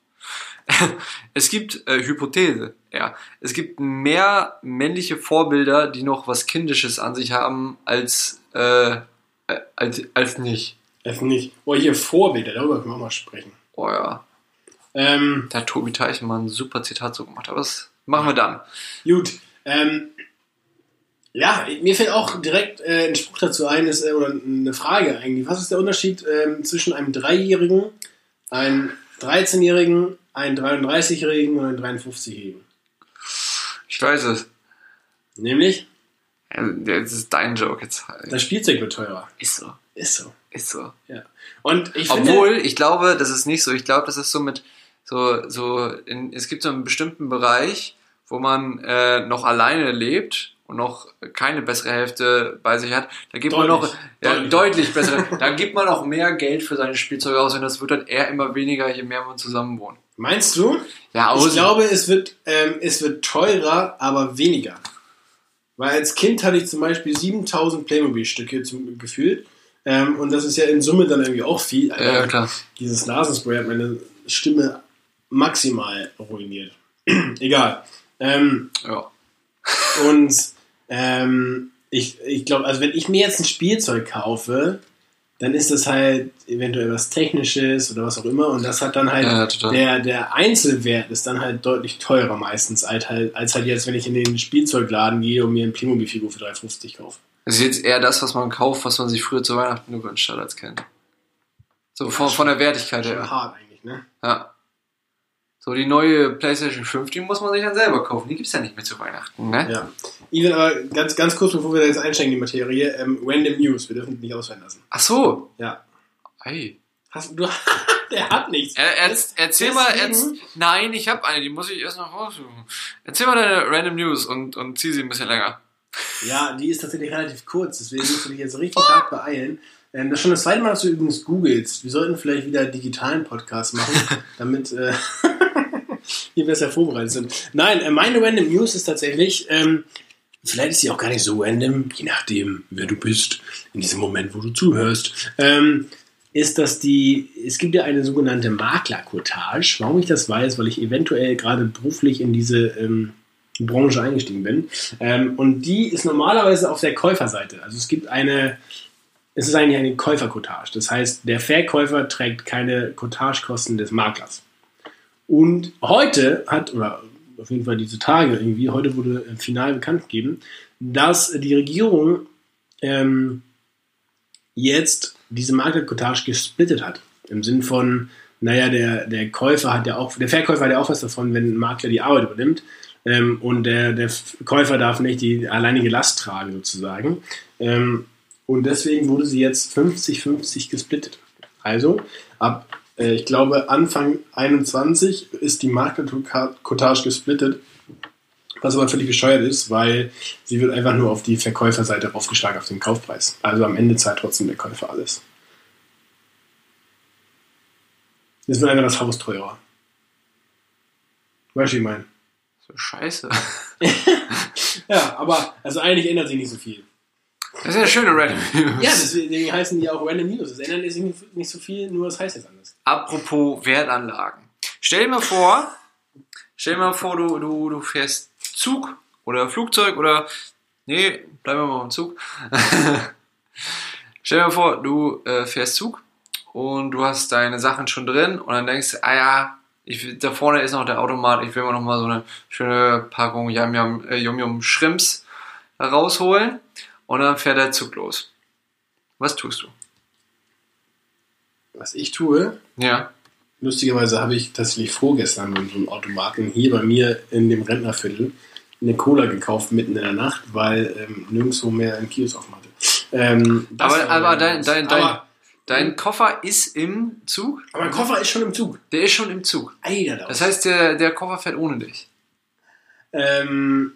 *laughs* es gibt äh, Hypothese, ja. Es gibt mehr männliche Vorbilder, die noch was Kindisches an sich haben, als, äh, äh, als, als nicht. Das nicht. Oh, hier Vorbilder, darüber können wir auch mal sprechen. Oh ja. Ähm, Da hat Tobi Teichen mal ein super Zitat so gemacht, aber das machen wir dann. gut. Ähm, ja, mir fällt auch direkt äh, ein Spruch dazu ein, ist, äh, oder eine Frage eigentlich. Was ist der Unterschied ähm, zwischen einem Dreijährigen, einem 13-Jährigen, einem 33-Jährigen und einem 53-Jährigen? Ich weiß es. Nämlich, Das ist dein Joke jetzt. das Spielzeug wird teurer. Ist so. Ist so. Ist so. Ja. Und ich Obwohl, ich glaube, das ist nicht so. Ich glaube, das ist so mit so, so in, es gibt so einen bestimmten Bereich, wo man äh, noch alleine lebt und noch keine bessere Hälfte bei sich hat. Da gibt man Deutlich. noch ja, Deutlich. deutlich, bessere. Da gibt man auch mehr Geld für seine Spielzeuge aus und das wird dann eher immer weniger, je mehr man zusammen wohnt. Meinst du? Ja, Ich glaube, es wird, ähm, es wird teurer, aber weniger. Weil als Kind hatte ich zum Beispiel 7000 Playmobil-Stücke zum gefühlt. Ähm, und das ist ja in Summe dann irgendwie auch viel. Ja, klar. Dieses Nasenspray hat meine Stimme maximal ruiniert. *clears throat* Egal. Ähm, Ja. und ähm, ich, ich glaube, also wenn ich mir jetzt ein Spielzeug kaufe, dann ist das halt eventuell was Technisches oder was auch immer. Und das hat dann halt, Ja, der, der Einzelwert ist dann halt deutlich teurer meistens, als halt, als halt jetzt, wenn ich in den Spielzeugladen gehe und mir ein Playmobil-Figur für 3,50 kaufe. Das ist jetzt eher das, was man kauft, was man sich früher zu Weihnachten gewünscht hat als Kind. So von, von der Wertigkeit Schon her. hart eigentlich, ne? Ja. So die neue PlayStation 5, die muss man sich dann selber kaufen. Die gibt's ja nicht mehr zu Weihnachten, ne? Ja. Ivan, aber ganz, ganz kurz, bevor wir da jetzt einsteigen in die Materie, ähm, Random News, wir dürfen die nicht ausfallen lassen. Ach so. Ja. Ei. Hast du, *laughs* der hat nichts. Er, er, erzähl mal, erz, nein, ich habe eine, die muss ich erst noch raussuchen. Erzähl mal deine Random News und, und zieh sie ein bisschen länger. Ja, die ist tatsächlich relativ kurz, deswegen musst du dich jetzt richtig hart beeilen. Ähm, das ist schon das zweite Mal, dass du übrigens googelst. Wir sollten vielleicht wieder digitalen Podcast machen, *laughs* damit äh, wir besser vorbereitet sind. Nein, äh, meine Random News ist tatsächlich, ähm, vielleicht ist sie auch gar nicht so random, je nachdem, wer du bist, in diesem Moment, wo du zuhörst, ähm, ist, dass die, es gibt ja eine sogenannte Maklercottage. Warum ich das weiß, weil ich eventuell gerade beruflich in diese ähm, Branche eingestiegen bin. Ähm, und die ist normalerweise auf der Käuferseite. Also es gibt eine, es ist eigentlich eine Käufercottage. Das heißt, der Verkäufer trägt keine Cottagekosten des Maklers. Und heute hat, oder auf jeden Fall diese Tage irgendwie, heute wurde final bekannt gegeben, dass die Regierung ähm, jetzt diese Maklercottage gesplittet hat. Im Sinn von, naja, der, der Käufer hat ja auch, der Verkäufer hat ja auch was davon, wenn ein Makler die Arbeit übernimmt. Ähm, und der, der Käufer darf nicht die alleinige Last tragen, sozusagen. Ähm, und deswegen wurde sie jetzt 50-50 gesplittet. Also, ab, ich glaube, Anfang 21 ist die Maklercottage gesplittet. Was aber völlig bescheuert ist, weil sie wird einfach nur auf die Verkäuferseite aufgeschlagen, auf den Kaufpreis. Also am Ende zahlt trotzdem der Käufer alles. Jetzt wird einfach das Haus teurer. Weißt du, wie ich meine? Scheiße. *laughs* Ja, aber also eigentlich ändert sich nicht so viel. Das ist ja schöne Random News. Ja, deswegen heißen die auch Random News. Es ändert sich nicht, nicht so viel, nur es heißt jetzt anders. Apropos Wertanlagen. Stell dir mal vor, stell dir mal vor, du, du, du fährst Zug oder Flugzeug oder. Nee, bleiben wir mal im Zug. *laughs* stell dir mal vor, du äh, fährst Zug und du hast deine Sachen schon drin und dann denkst du, ah ja, ich, da vorne ist noch der Automat, ich will mir noch mal so eine schöne Packung Yum Yum, äh, Yum Yum Shrimps rausholen und dann fährt der Zug los. Was tust du? Was ich tue, Ja. lustigerweise habe ich tatsächlich vorgestern in so einem Automaten hier bei mir in dem Rentnerviertel eine Cola gekauft mitten in der Nacht, weil ähm, nirgendwo mehr ein Kiosk offen hatte. Ähm, Aber, aber dein, dein, dein, aber, dein Koffer ist im Zug? aber mein Koffer ist schon im Zug. Der ist schon im Zug. Eider Das heißt, der, der Koffer fährt ohne dich. ähm,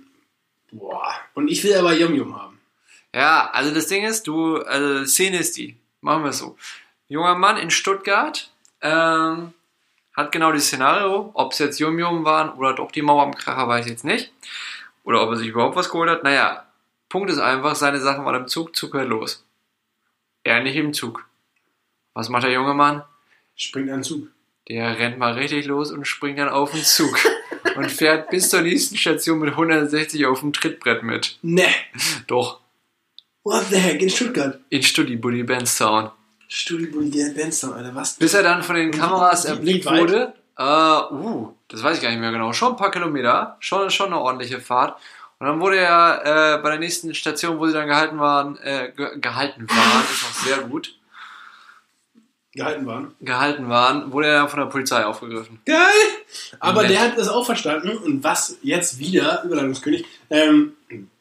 boah. Und ich will aber Yum Yum haben. Ja, also das Ding ist, du, also Szene ist die. Machen wir es so. Junger Mann in Stuttgart ähm, hat genau das Szenario, ob es jetzt Yum Yum waren oder doch die Mauer am Kracher, weiß ich jetzt nicht. Oder ob er sich überhaupt was geholt hat. Naja, Punkt ist einfach, seine Sachen waren im Zug, Zug hört los. Er nicht im Zug. Was macht der junge Mann? Springt an den Zug. Der rennt mal richtig los und springt dann auf den Zug *laughs* und fährt bis zur nächsten Station mit 160 auf dem Trittbrett mit. Ne. Doch, What the heck? In Stuttgart. in Studi Buddy Benstown. Studio Bolivian Benstown, Alter. Was? Bis er dann von den Kameras erblickt wurde. Äh, uh, das weiß ich gar nicht mehr genau. Schon ein paar Kilometer, schon, schon eine ordentliche Fahrt. Und dann wurde er äh, bei der nächsten Station, wo sie dann gehalten waren, äh, ge gehalten waren, ist auch sehr gut, Gehalten waren. gehalten waren, wurde er dann von der Polizei aufgegriffen. Geil! Aber der hat das auch verstanden und was jetzt wieder, Überleitungskönig, ähm,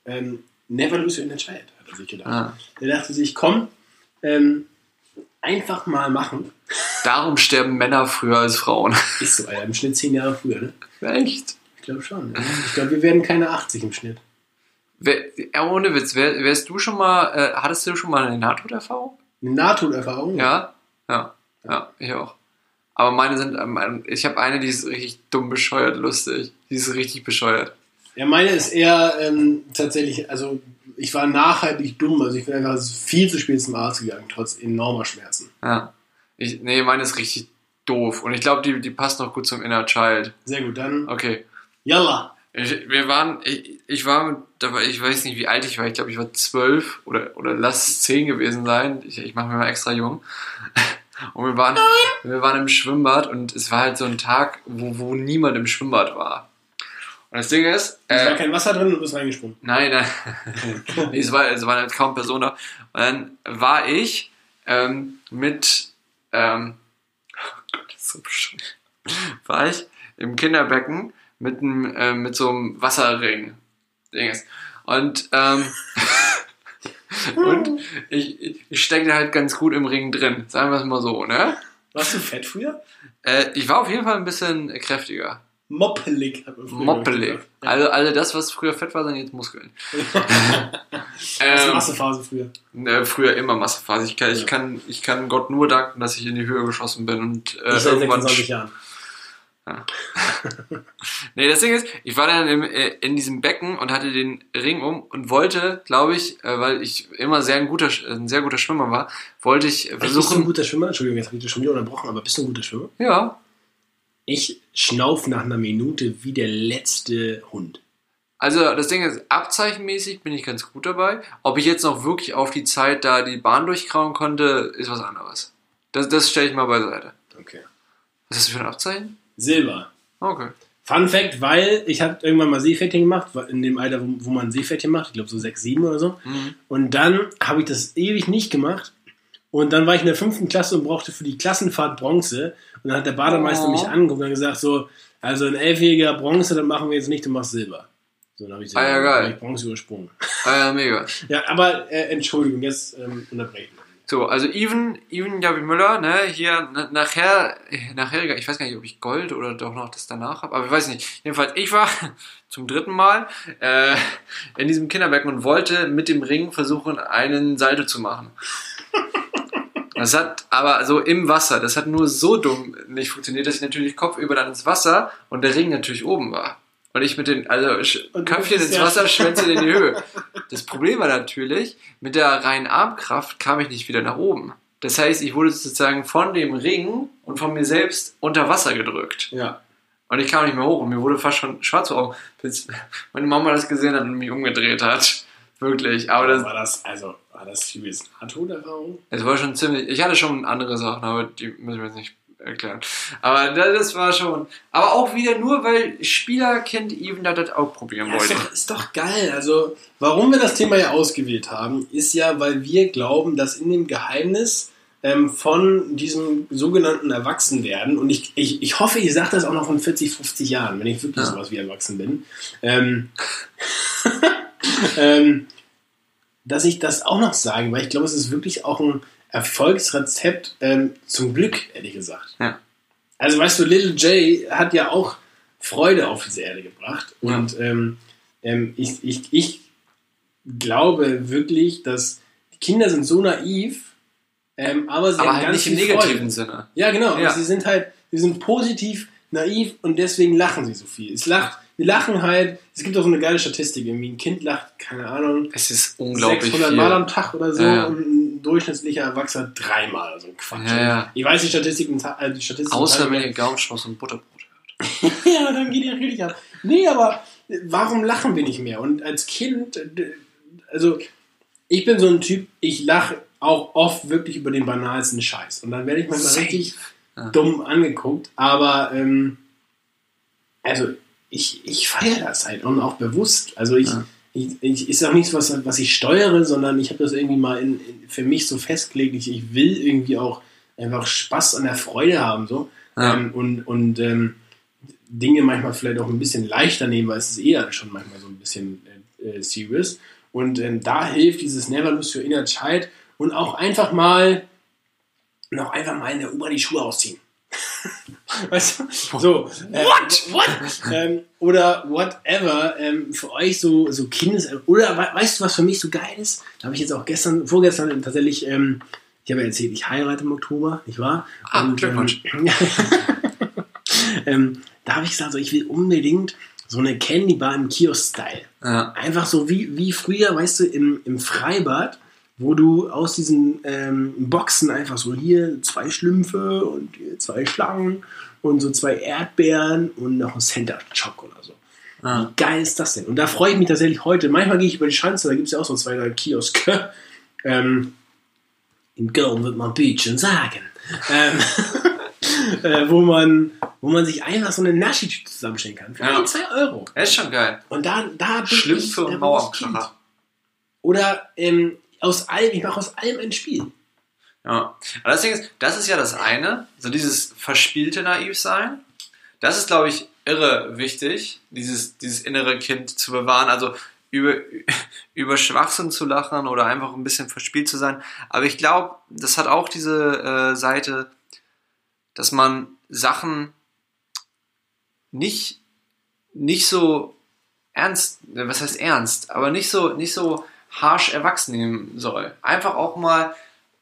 ähm, never lose your inner child, hat er sich gedacht. Ah. Der dachte sich, komm, ähm, einfach mal machen. Darum sterben Männer früher als Frauen. Ist so, Alter, im Schnitt zehn Jahre früher, ne? Echt? Ich glaube schon. Ja. Ich glaube, wir werden keine 80 im Schnitt. Ja, ohne Witz, wär, wärst du schon mal, äh, hattest du schon mal eine Nahtoderfahrung? Eine Nahtoderfahrung? Ja? Ja. Ja, ich auch. Aber meine sind, ähm, ich habe eine, die ist richtig dumm bescheuert lustig. Die ist richtig bescheuert. Ja, meine ist eher ähm, tatsächlich, also ich war nachhaltig dumm, also ich bin einfach viel zu spät zum Arzt gegangen, trotz enormer Schmerzen. Ja. Ich, nee, meine ist richtig doof. Und ich glaube, die, die passt noch gut zum Inner Child. Sehr gut, dann Okay. Yalla. Ich, wir waren, ich, ich war, da war, ich weiß nicht, wie alt ich war. Ich glaube, ich war zwölf oder, oder lass es zehn gewesen sein. Ich, ich mache mich mal extra jung. *laughs* Und wir waren, wir waren im Schwimmbad und es war halt so ein Tag, wo, wo niemand im Schwimmbad war. Und das Ding ist, Es war äh, kein Wasser drin und du bist reingesprungen. nein, nein, nee, *laughs* es, war, es waren halt kaum Personen da. Und dann war ich ähm, mit, ähm, oh Gott, das ist so bescheuert, war ich im Kinderbecken mit, einem, äh, mit so einem Wasserring. Dinges. Und, ähm, *laughs* und ich, ich steckte halt ganz gut im Ring drin, sagen wir es mal so, ne? Warst du fett früher? Äh, ich war auf jeden Fall ein bisschen kräftiger. Moppelig. Moppelig. Ja. Also, also das, was früher fett war, sind jetzt Muskeln. *laughs* Das ähm, Massephase früher. äh, früher immer Massephase. Ich kann, ich, Ja. kann, ich kann Gott nur danken, dass ich in die Höhe geschossen bin und äh, Ich irgendwann 26 Jahren. *laughs* Nee, das Ding ist, ich war dann im, äh, in diesem Becken und hatte den Ring um und wollte, glaube ich, äh, weil ich immer sehr ein guter, Sch- ein sehr guter Schwimmer war, wollte ich Bist du ein versuchen. guter Schwimmer? Entschuldigung, jetzt habe ich dich schon wieder unterbrochen, aber bist du ein guter Schwimmer? Ja, Ich schnauf nach einer Minute wie der letzte Hund. also das Ding ist, abzeichenmäßig bin ich ganz gut dabei. Ob ich jetzt noch wirklich auf die Zeit da die Bahn durchkrauen konnte, ist was anderes. Das, das stelle ich mal beiseite. Okay. Was ist das für ein Abzeichen? Silber. Okay. Fun Fact, weil ich habe irgendwann mal Seepferdchen gemacht, in dem Alter, wo, wo man Seepferdchen macht, ich glaube so 6, 7 oder so. Mhm. Und dann habe ich das ewig nicht gemacht. Und dann war ich in der fünften Klasse und brauchte für die Klassenfahrt Bronze. Und dann hat der Bademeister Oh. mich angeguckt und gesagt so, also ein elfjähriger Bronze, dann machen wir jetzt nicht, du machst Silber. So, dann habe ich, Ah, ja, geil. hab ich Bronze übersprungen. Ah, ja, mega. *laughs* Ja, aber äh, Entschuldigung, jetzt ähm, unterbrechen. So, also Even, Even Javi Müller, ne, hier na, nachher, nachher, ich weiß gar nicht, ob ich Gold oder doch noch das danach habe, aber ich weiß nicht. Jedenfalls, ich war *laughs* zum dritten Mal äh, in diesem Kinderbecken und wollte mit dem Ring versuchen, einen Salto zu machen. *laughs* Das hat aber so im Wasser, das hat nur so dumm nicht funktioniert, dass ich natürlich kopfüber dann ins Wasser und der Ring natürlich oben war. Und ich mit den, also Köpfchen ins ja- Wasser, Schwänzchen in die Höhe. Das Problem war natürlich, mit der reinen Armkraft kam ich nicht wieder nach oben. Das heißt, ich wurde sozusagen von dem Ring und von mir selbst unter Wasser gedrückt. Ja. Und ich kam nicht mehr hoch und mir wurde fast schon schwarz vor Augen, bis meine Mama das gesehen hat und mich umgedreht hat. Wirklich. Aber das, war das, also, war das übelst Nahtoderfahrung? es war schon ziemlich. Ich hatte schon andere Sachen, aber die müssen wir jetzt nicht erklären. Aber das, war schon. Aber auch wieder nur, weil Spielerkind Even da das auch probieren Ja, ist, wollte. doch, ist doch geil. Also, warum wir das Thema ja ausgewählt haben, ist ja, weil wir glauben, dass in dem Geheimnis ähm, von diesem sogenannten Erwachsenwerden, und ich, ich, ich hoffe, ich sage das auch noch in 40, 50 Jahren, wenn ich wirklich Ja. sowas wie erwachsen bin, ähm, ähm, dass ich das auch noch sage, weil ich glaube, es ist wirklich auch ein Erfolgsrezept ähm, zum Glück, ehrlich gesagt. Ja. Also weißt du, Little J hat ja auch Freude auf diese Erde gebracht. Ja. Und ähm, ähm, ich, ich, ich glaube wirklich, dass die Kinder sind so naiv, ähm, aber sie Aber haben halt ganz nicht im negativen Freude. Sinne. Ja, genau. Ja. Sie sind halt, sie sind positiv, naiv und deswegen lachen sie so viel. Es lacht, wir lachen halt, es gibt auch so eine geile Statistik, irgendwie ein Kind lacht, keine Ahnung, Es ist unglaublich 600 viel. Mal am Tag oder so Ja, und ein durchschnittlicher Erwachsener dreimal, so ein Quatsch. Ja, ja. Ich weiß die Statistiken, äh, die Statistiken Außer wenn ihr Gaumenschmaus und Butterbrot hört. *laughs* ja, dann geht ihr richtig ab. Nee, aber warum lachen wir nicht mehr? Und als Kind, äh, also ich bin so ein Typ, ich lache auch oft wirklich über den banalsten Scheiß. Und dann werde ich manchmal Safe. richtig Ja. dumm angeguckt. Aber ähm, also ich, ich feiere das halt und auch bewusst. Also ich, Ja. ich, ich ist auch nichts, was, was ich steuere, sondern ich habe das irgendwie mal in, in, für mich so festgelegt. Ich, ich will irgendwie auch einfach Spaß an der Freude haben. So. Ja. Ähm, und und ähm, Dinge manchmal vielleicht auch ein bisschen leichter nehmen, weil es ist eher schon manchmal so ein bisschen äh, äh, serious. Und ähm, da hilft dieses Never Lose Your Inner Child und auch einfach mal noch einfach mal in der U-Bahn die Schuhe ausziehen. Weißt du? So. Äh, What? What? ähm, oder whatever. Ähm, für euch so, so Kindes... Oder we- weißt du, was für mich so geil ist? Da habe ich jetzt auch gestern, vorgestern tatsächlich... Ähm, ich habe ja erzählt, ich heirate im Oktober, nicht wahr? Ah, Glückwunsch. Ähm, *laughs* ähm, da habe ich gesagt, so, ich will unbedingt so eine Candy Bar im Kiosk-Style. Ja. Einfach so wie, wie früher, weißt du, im, im Freibad, wo du aus diesen ähm, Boxen einfach so hier zwei Schlümpfe und zwei Schlangen und so zwei Erdbeeren und noch ein Center Choc oder so. Ja. Wie geil ist das denn? Und da freue ich mich tatsächlich heute. Manchmal gehe ich über die Schanze, da gibt es ja auch so zwei, drei Kioske. *laughs* Ähm, in Köln wird man Bütchen sagen. Ähm, *laughs* äh, wo, man, wo man sich einfach so eine Naschi-Tüte zusammenstellen kann. Für Ja. zwei Euro. Das ist schon geil. Und da, da bin ich, Schlümpfe da und ich Mauerkracher. Oder ähm, aus allem, ich mache aus allem ein Spiel. Ja. Aber das Ding ist, das ist ja das eine, so dieses verspielte Naivsein. Das ist, glaube ich, irre wichtig, dieses, dieses innere Kind zu bewahren. Also über, *laughs* über Schwachsinn zu lachen oder einfach ein bisschen verspielt zu sein. Aber ich glaube, das hat auch diese äh, Seite, dass man Sachen nicht, nicht so ernst, was heißt ernst, aber nicht so, nicht so harsh erwachsen nehmen soll. Einfach auch mal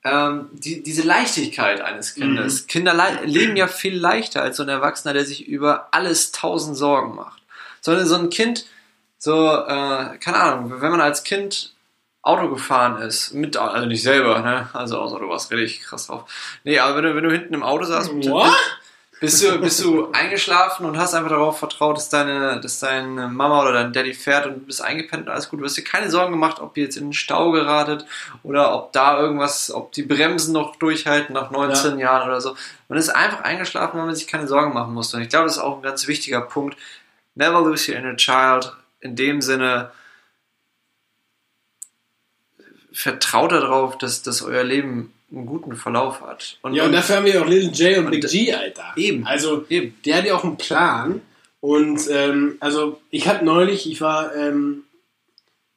ähm, die, diese Leichtigkeit eines Kindes. Kinder lei- leben ja viel leichter als so ein Erwachsener, der sich über alles tausend Sorgen macht. Sondern so ein Kind, so, äh, keine Ahnung, wenn man als Kind Auto gefahren ist, mit, also nicht selber, ne? Also außer du warst richtig krass drauf. Nee, aber wenn du, wenn du hinten im Auto saßt, What? Bist du, bist du eingeschlafen und hast einfach darauf vertraut, dass deine, dass deine Mama oder dein Daddy fährt und du bist eingepennt und alles gut. Du hast dir keine Sorgen gemacht, ob ihr jetzt in den Stau geratet oder ob da irgendwas, ob die Bremsen noch durchhalten nach 19 Jahren oder so. Man ist einfach eingeschlafen, weil man sich keine Sorgen machen musste. Und ich glaube, das ist auch ein ganz wichtiger Punkt. Never lose your inner child. In dem Sinne, vertraut darauf, dass, dass euer Leben einen guten Verlauf hat. Und, Ja, und dafür haben wir auch Little J und, und- Big G, Alter. Eben. Also, Eben. der hat ja auch einen Plan. Und, ähm, also, ich hatte neulich, ich war, ähm,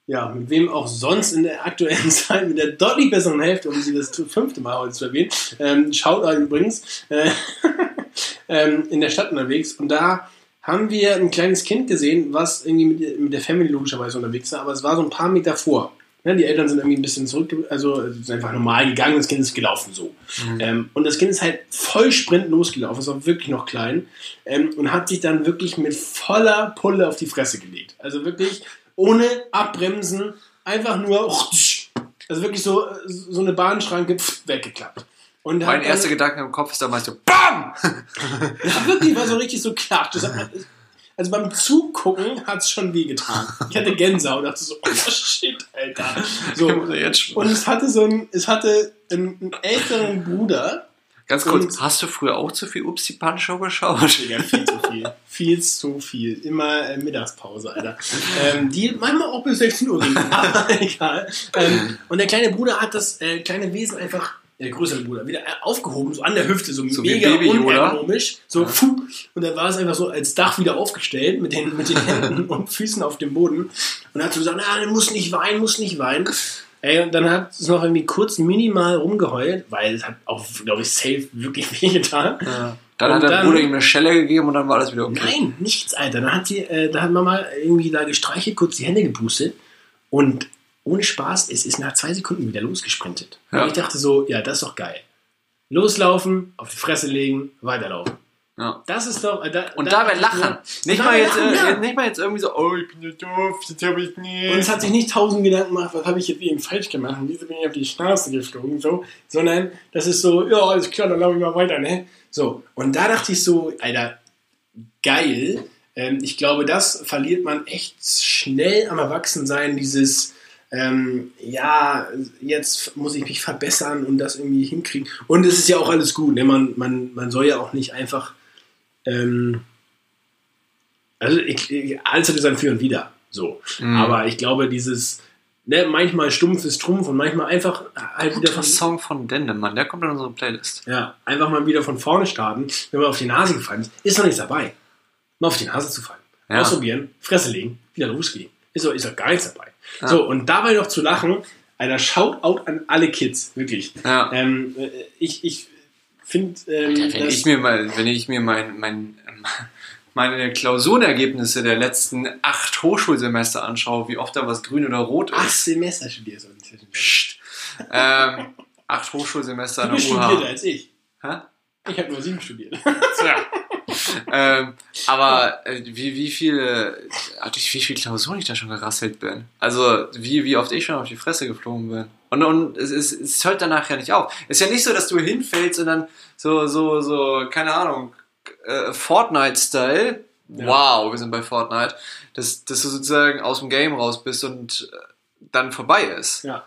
ja, mit wem auch sonst in der aktuellen *laughs* Zeit, mit der deutlich besseren Hälfte, um sie das fünfte Mal heute zu erwähnen, ähm, schaut euch übrigens, äh, *laughs* ähm, in der Stadt unterwegs. Und da haben wir ein kleines Kind gesehen, was irgendwie mit, mit der Family logischerweise unterwegs war, aber es war so ein paar Meter vor. Ne, die Eltern sind irgendwie ein bisschen zurück, also es ist einfach normal gegangen, das Kind ist gelaufen so. Mhm. Ähm, und das Kind ist halt voll sprint losgelaufen, ist auch wirklich noch klein ähm, und hat sich dann wirklich mit voller Pulle auf die Fresse gelegt. Also wirklich ohne Abbremsen, einfach nur, also wirklich so, so eine Bahnschranke pff, weggeklappt. Und Mein dann- erster Gedanke im Kopf ist damals so, BAM! ja, wirklich war so richtig so klar. Das hat *laughs* also beim Zugucken hat es schon wehgetan. Ich hatte Gänsehaut und dachte so, oh shit, Alter. So. Und es hatte so ein, es hatte einen, einen älteren Bruder. Ganz kurz, hast du früher auch zu viel Upsi Punch-Show geschaut? Digga, viel zu viel. Viel zu viel. Immer äh, Mittagspause, Alter. Ähm, die manchmal auch bis 16 Uhr ging. Aber *laughs* egal. Ähm, und der kleine Bruder hat das äh, kleine Wesen einfach, der größere Bruder, wieder äh, aufgehoben, so an der Hüfte, so, So mega Baby unergonomisch. So, pfuh. Und dann war es einfach so als Dach wieder aufgestellt mit den, mit den *laughs* Händen und Füßen auf dem Boden. Und hat so gesagt, na, muss nicht weinen, muss nicht weinen. Ey, und dann hat es noch irgendwie kurz minimal rumgeheult, weil es hat auch, glaube ich, safe wirklich *laughs* wehgetan. Ja. Dann Und hat der dann- Bruder ihm eine Schelle gegeben und dann war alles wieder okay. Nein, nichts, Alter. Da hat, sie, äh, da hat Mama irgendwie da gestreichelt, kurz die Hände gepustet und ohne Spaß, es ist nach zwei Sekunden wieder losgesprintet. Ja. Und ich dachte so, ja, das ist doch geil. Loslaufen, auf die Fresse legen, weiterlaufen. Ja. Das ist doch. Äh, da, Und dabei dachte ich lachen. Nicht dabei mal, jetzt, lachen, äh, ja. nicht mal jetzt irgendwie so, oh, ich bin ja doof, das habe ich nicht. Und es hat sich nicht tausend Gedanken gemacht, was habe ich jetzt eben falsch gemacht und wieso bin ich auf die Straße geflogen, so, sondern das ist so, ja, alles klar, dann laufe ich mal weiter, ne? So, und da dachte ich so, Alter, geil. Ähm, ich glaube, das verliert man echt schnell am Erwachsensein, dieses, ähm, ja, jetzt muss ich mich verbessern und das irgendwie hinkriegen. Und es ist ja auch alles gut, ne? Man, man, man soll ja auch nicht einfach, ähm, also ich, ich, alles hat sein Für und Wider, so. Mhm. Aber ich glaube, dieses, ne, manchmal stumpf ist Trumpf und manchmal einfach halt wieder Guter von, Song von Dendemann, der kommt in unsere Playlist. ja, einfach mal wieder von vorne starten, wenn man auf die Nase gefallen ist, ist noch nichts dabei. Mal auf die Nase zu fallen. Ja. Ausprobieren, Fresse legen, wieder losgehen. Ist doch, ist doch gar nichts dabei. Ja. So, und dabei noch zu lachen, einer Shoutout an alle Kids, wirklich. Ja. Ähm, äh, ich ich finde, ähm, Wenn ich mir mal, wenn ich mir mein, mein, *laughs* meine Klausurenergebnisse der letzten acht Hochschulsemester anschaue, wie oft da was grün oder rot ist. acht Semester studierst du inzwischen. Psst. ähm, acht Hochschulsemester Du an bist der studierter UH. als ich. Hä? Ich habe nur sieben studiert. Tja. *laughs* *laughs* ähm, aber äh, wie, wie viele, durch wie viele Klausuren ich da schon gerasselt bin. Also wie, wie oft ich schon auf die Fresse geflogen bin. Und, und es, es, es hört danach ja nicht auf. Es ist ja nicht so, dass du hinfällst und dann so, so, so, keine Ahnung, äh, Fortnite-Style. Ja. Wow, wir sind bei Fortnite. Dass, dass du sozusagen aus dem Game raus bist und äh, dann vorbei ist. ja.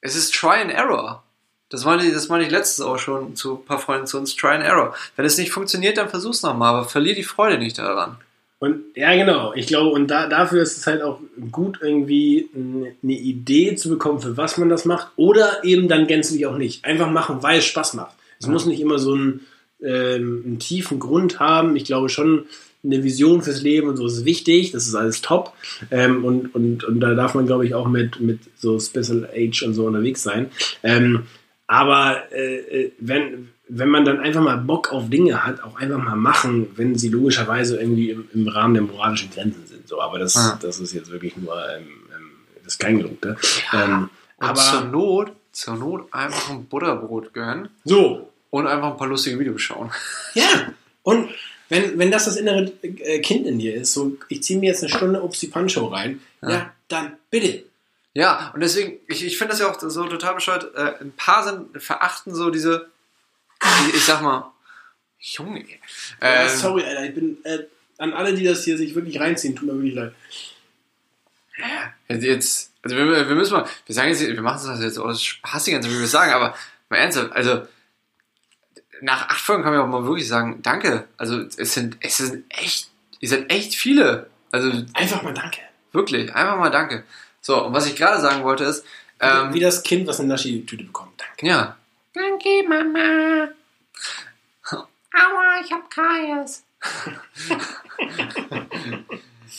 Es ist Try and Error. Das meine ich, das meine ich letztens auch schon zu ein paar Freunden zu uns. Try and Error. Wenn es nicht funktioniert, dann versuch's nochmal, aber verlier die Freude nicht daran. Und ja, genau. Ich glaube, und da, dafür ist es halt auch gut, irgendwie eine Idee zu bekommen, für was man das macht. Oder eben dann gänzlich auch nicht. Einfach machen, weil es Spaß macht. Es muss nicht immer so einen, ähm, einen tiefen Grund haben. Ich glaube schon, eine Vision fürs Leben und so ist wichtig. Das ist alles top. Ähm, und, und, und da darf man, glaube ich, auch mit, mit so Special Age und so unterwegs sein. Ähm, aber äh, äh, wenn, wenn man dann einfach mal Bock auf Dinge hat, auch einfach mal machen, wenn sie logischerweise irgendwie im, im Rahmen der moralischen Grenzen sind. So, aber das, Ja. das ist jetzt wirklich nur ähm, ähm, das Kleingedruckte. Ähm, Und zur aber Not, zur Not einfach ein Butterbrot gönnen so, und einfach ein paar lustige Videos schauen. ja. Und wenn, wenn das das innere äh, Kind in dir ist, so ich ziehe mir jetzt eine Stunde Upsi Pancho rein, ja. Ja. dann bitte. Ja, und deswegen, ich, ich finde das ja auch so total bescheuert. Äh, ein paar sind, verachten so diese, ich, ich sag mal, Junge. Ja, Äh, sorry, Alter, ich bin äh, an alle, die das hier sich wirklich reinziehen, tut mir wirklich leid. Jetzt, also wir, wir müssen mal, wir sagen jetzt, wir machen das jetzt aus Spaß die ganze Zeit, wie wir es sagen, aber mal ernsthaft, also nach acht Folgen kann man ja auch mal wirklich sagen, danke. Also es sind, es sind echt, ihr seid echt viele. Also Einfach mal danke. wirklich, einfach mal danke. So, und was ich gerade sagen wollte ist, ähm, Wie das Kind, was eine Naschi-Tüte bekommt. Danke. ja. Danke, Mama. *laughs* Aua, ich hab Karies. *laughs*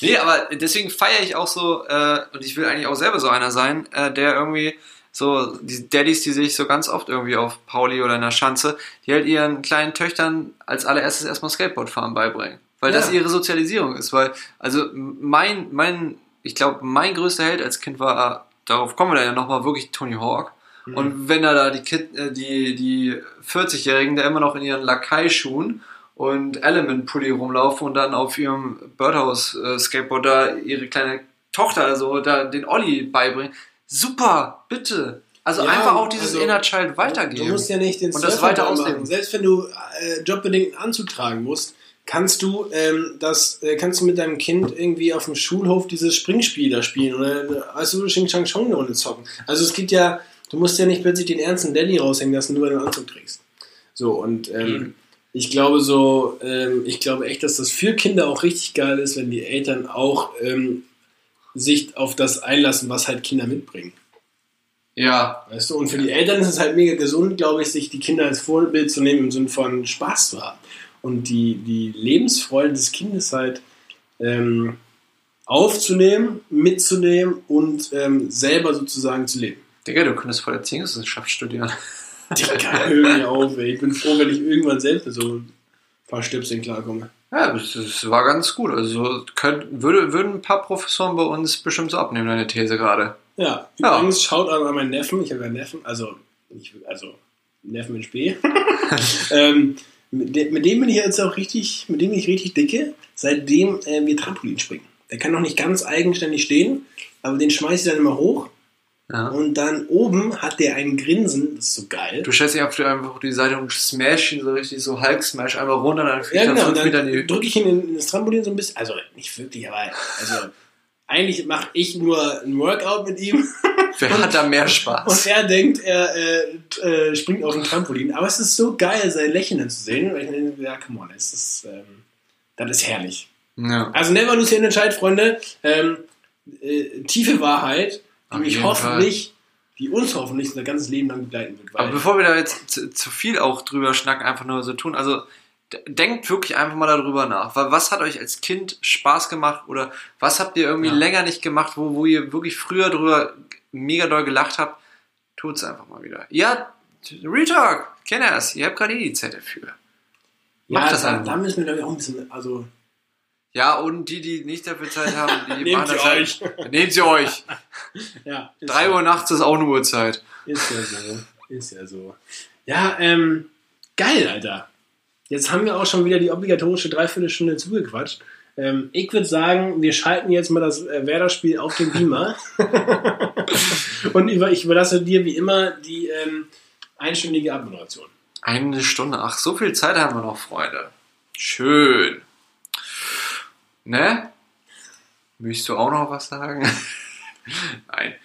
nee, aber deswegen feiere ich auch so, äh, und ich will eigentlich auch selber so einer sein, äh, der irgendwie so, die Daddys, die sich so ganz oft irgendwie auf Pauli oder in der Schanze, die halt ihren kleinen Töchtern als allererstes erstmal Skateboardfahren beibringen. Weil das Ja. ihre Sozialisierung ist. Weil, also mein, mein, ich glaube, mein größter Held als Kind war darauf kommen wir dann ja nochmal, wirklich Tony Hawk. Mhm. Und wenn er da die, äh, die, die 40-Jährigen da immer noch in ihren Lakai-Schuhen und Element-Pulli rumlaufen und dann auf ihrem Birdhouse-Skateboard da ihre kleine Tochter also da den Olli beibringen. Super, bitte. Also Ja, einfach auch dieses also, Inner Child weitergeben. Du musst ja nicht den Und das weiter ausleben. Selbst wenn du äh, jobbedingt einen Anzug tragen musst, kannst du ähm, das äh, kannst du mit deinem Kind irgendwie auf dem Schulhof dieses Springspiel da spielen oder weißt du Xing Shang Chong eine Runde zocken. Also es gibt ja, du musst ja nicht plötzlich den ernsten Daddy raushängen lassen, nur weil du einen Anzug trägst. So und ähm, Eben. ich glaube so, ähm, ich glaube echt, dass das für Kinder auch richtig geil ist, wenn die Eltern auch ähm, sich auf das einlassen, was halt Kinder mitbringen. ja, Weißt du, und für die Eltern ist es halt mega gesund, glaube ich, sich die Kinder als Vorbild zu nehmen im Sinne von Spaß zu haben. Und die, die Lebensfreude des Kindes halt ähm, aufzunehmen, mitzunehmen und ähm, selber sozusagen zu leben. Digga, du könntest voll Erziehungswissenschaft studieren. *laughs* Digga, hör mir auf, ey. Ich bin froh, wenn ich irgendwann selbst so ein paar Stöpseln klarkomme. Ja, das, das war ganz gut. Also könnt, würde, würden ein paar Professoren bei uns bestimmt so abnehmen, deine These gerade. Ja, Ja. übrigens schaut an meinen Neffen. Ich habe ja einen Neffen, also, nicht, also Neffen mit Spee. *laughs* ähm, mit, de, mit dem bin ich jetzt auch richtig, mit dem bin ich richtig dicke, seitdem äh, wir Trampolin springen. Der kann noch nicht ganz eigenständig stehen, aber den schmeiß ich dann immer hoch Ja. und dann oben hat der ein Grinsen, das ist so geil. Du stellst dich einfach die Seite und smash ihn so richtig, so Hulk-Smash einmal runter, dann fliegt Ja, genau, dann die drücke ich ihn in, in das Trampolin so ein bisschen, also nicht wirklich, aber also eigentlich mache ich nur ein Workout mit ihm *laughs* Wer hat da mehr Und Spaß? er denkt, er äh, äh, springt auf den Trampolin. Aber es ist so geil, sein Lächeln dann zu sehen. Weil ich denke, ja, come on, es ist, ähm, das ist herrlich. Ja. Also never lose your entscheid, Freunde. Ähm, äh, tiefe Wahrheit, die Auf mich hoffentlich, die uns hoffentlich unser ganzes Leben lang begleiten wird. Aber bevor wir da jetzt zu, zu viel auch drüber schnacken, einfach nur so tun, also denkt wirklich einfach mal darüber nach. Wa- Was hat euch als Kind Spaß gemacht oder was habt ihr irgendwie Ja. länger nicht gemacht, wo, wo ihr wirklich früher drüber mega doll gelacht habt? Tut's einfach mal wieder. Ja, Retalk, kenn es. Ihr habt gerade eh die Zeit dafür. ja, macht das da, einfach. da müssen wir, glaube ich, auch ein bisschen, also, Ja, und die, die nicht dafür Zeit haben, die *laughs* Nehmt machen das euch. Halt. Nehmt sie euch. *laughs* ja. Drei ja- Uhr nachts ist auch eine Uhrzeit. Ist ja so. Ist ja so. Ja, ähm, geil, Alter. Jetzt haben wir auch schon wieder die obligatorische Dreiviertelstunde zugequatscht. Ähm, ich würde sagen, wir schalten jetzt mal das äh, Werder-Spiel auf den Beamer. *laughs* Und über, ich überlasse dir wie immer die ähm, einstündige Abmoderation. Eine Stunde. Ach, so viel Zeit haben wir noch, Freunde. Schön. Ne? Möchtest du auch noch was sagen? *laughs* Nein.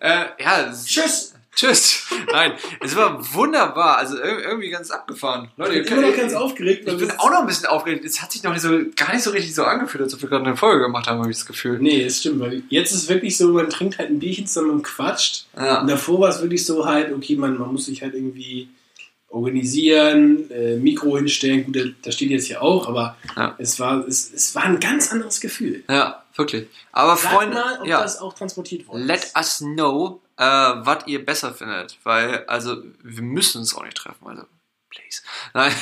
Äh, ja, Tschüss! Tschüss. Nein, es war wunderbar. Also ir- irgendwie ganz abgefahren. Leute, Ich bin immer noch ganz aufgeregt. ich bin auch noch ein bisschen aufgeregt. Es hat sich noch nicht so, gar nicht so richtig so angefühlt, als ob wir gerade eine Folge gemacht haben, habe ich das Gefühl. Nee, es stimmt, weil jetzt ist es wirklich so, man trinkt halt ein Bierchen zusammen und quatscht. Ja. Und davor war es wirklich so halt, okay, man, man muss sich halt irgendwie organisieren, äh, Mikro hinstellen. Gut, da, da steht jetzt hier auch, aber Ja. es, war, es, es war ein ganz anderes Gefühl. ja, wirklich. Aber Sag Freunde, mal, ob ja. das auch transportiert worden Let ist. us know, äh, was ihr besser findet, weil, also, wir müssen uns auch nicht treffen, also, please. Nein.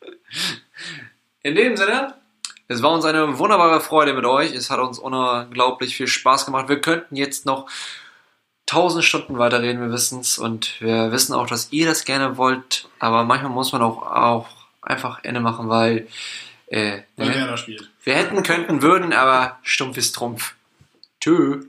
*laughs* In dem Sinne, es war uns eine wunderbare Freude mit euch. Es hat uns unglaublich viel Spaß gemacht. Wir könnten jetzt noch tausend Stunden weiterreden, wir wissen es. Und wir wissen auch, dass ihr das gerne wollt. Aber manchmal muss man auch, auch einfach Ende machen, weil äh, Weil ne? Werder spielt. wir hätten, könnten, würden, aber stumpf ist Trumpf. Tschö.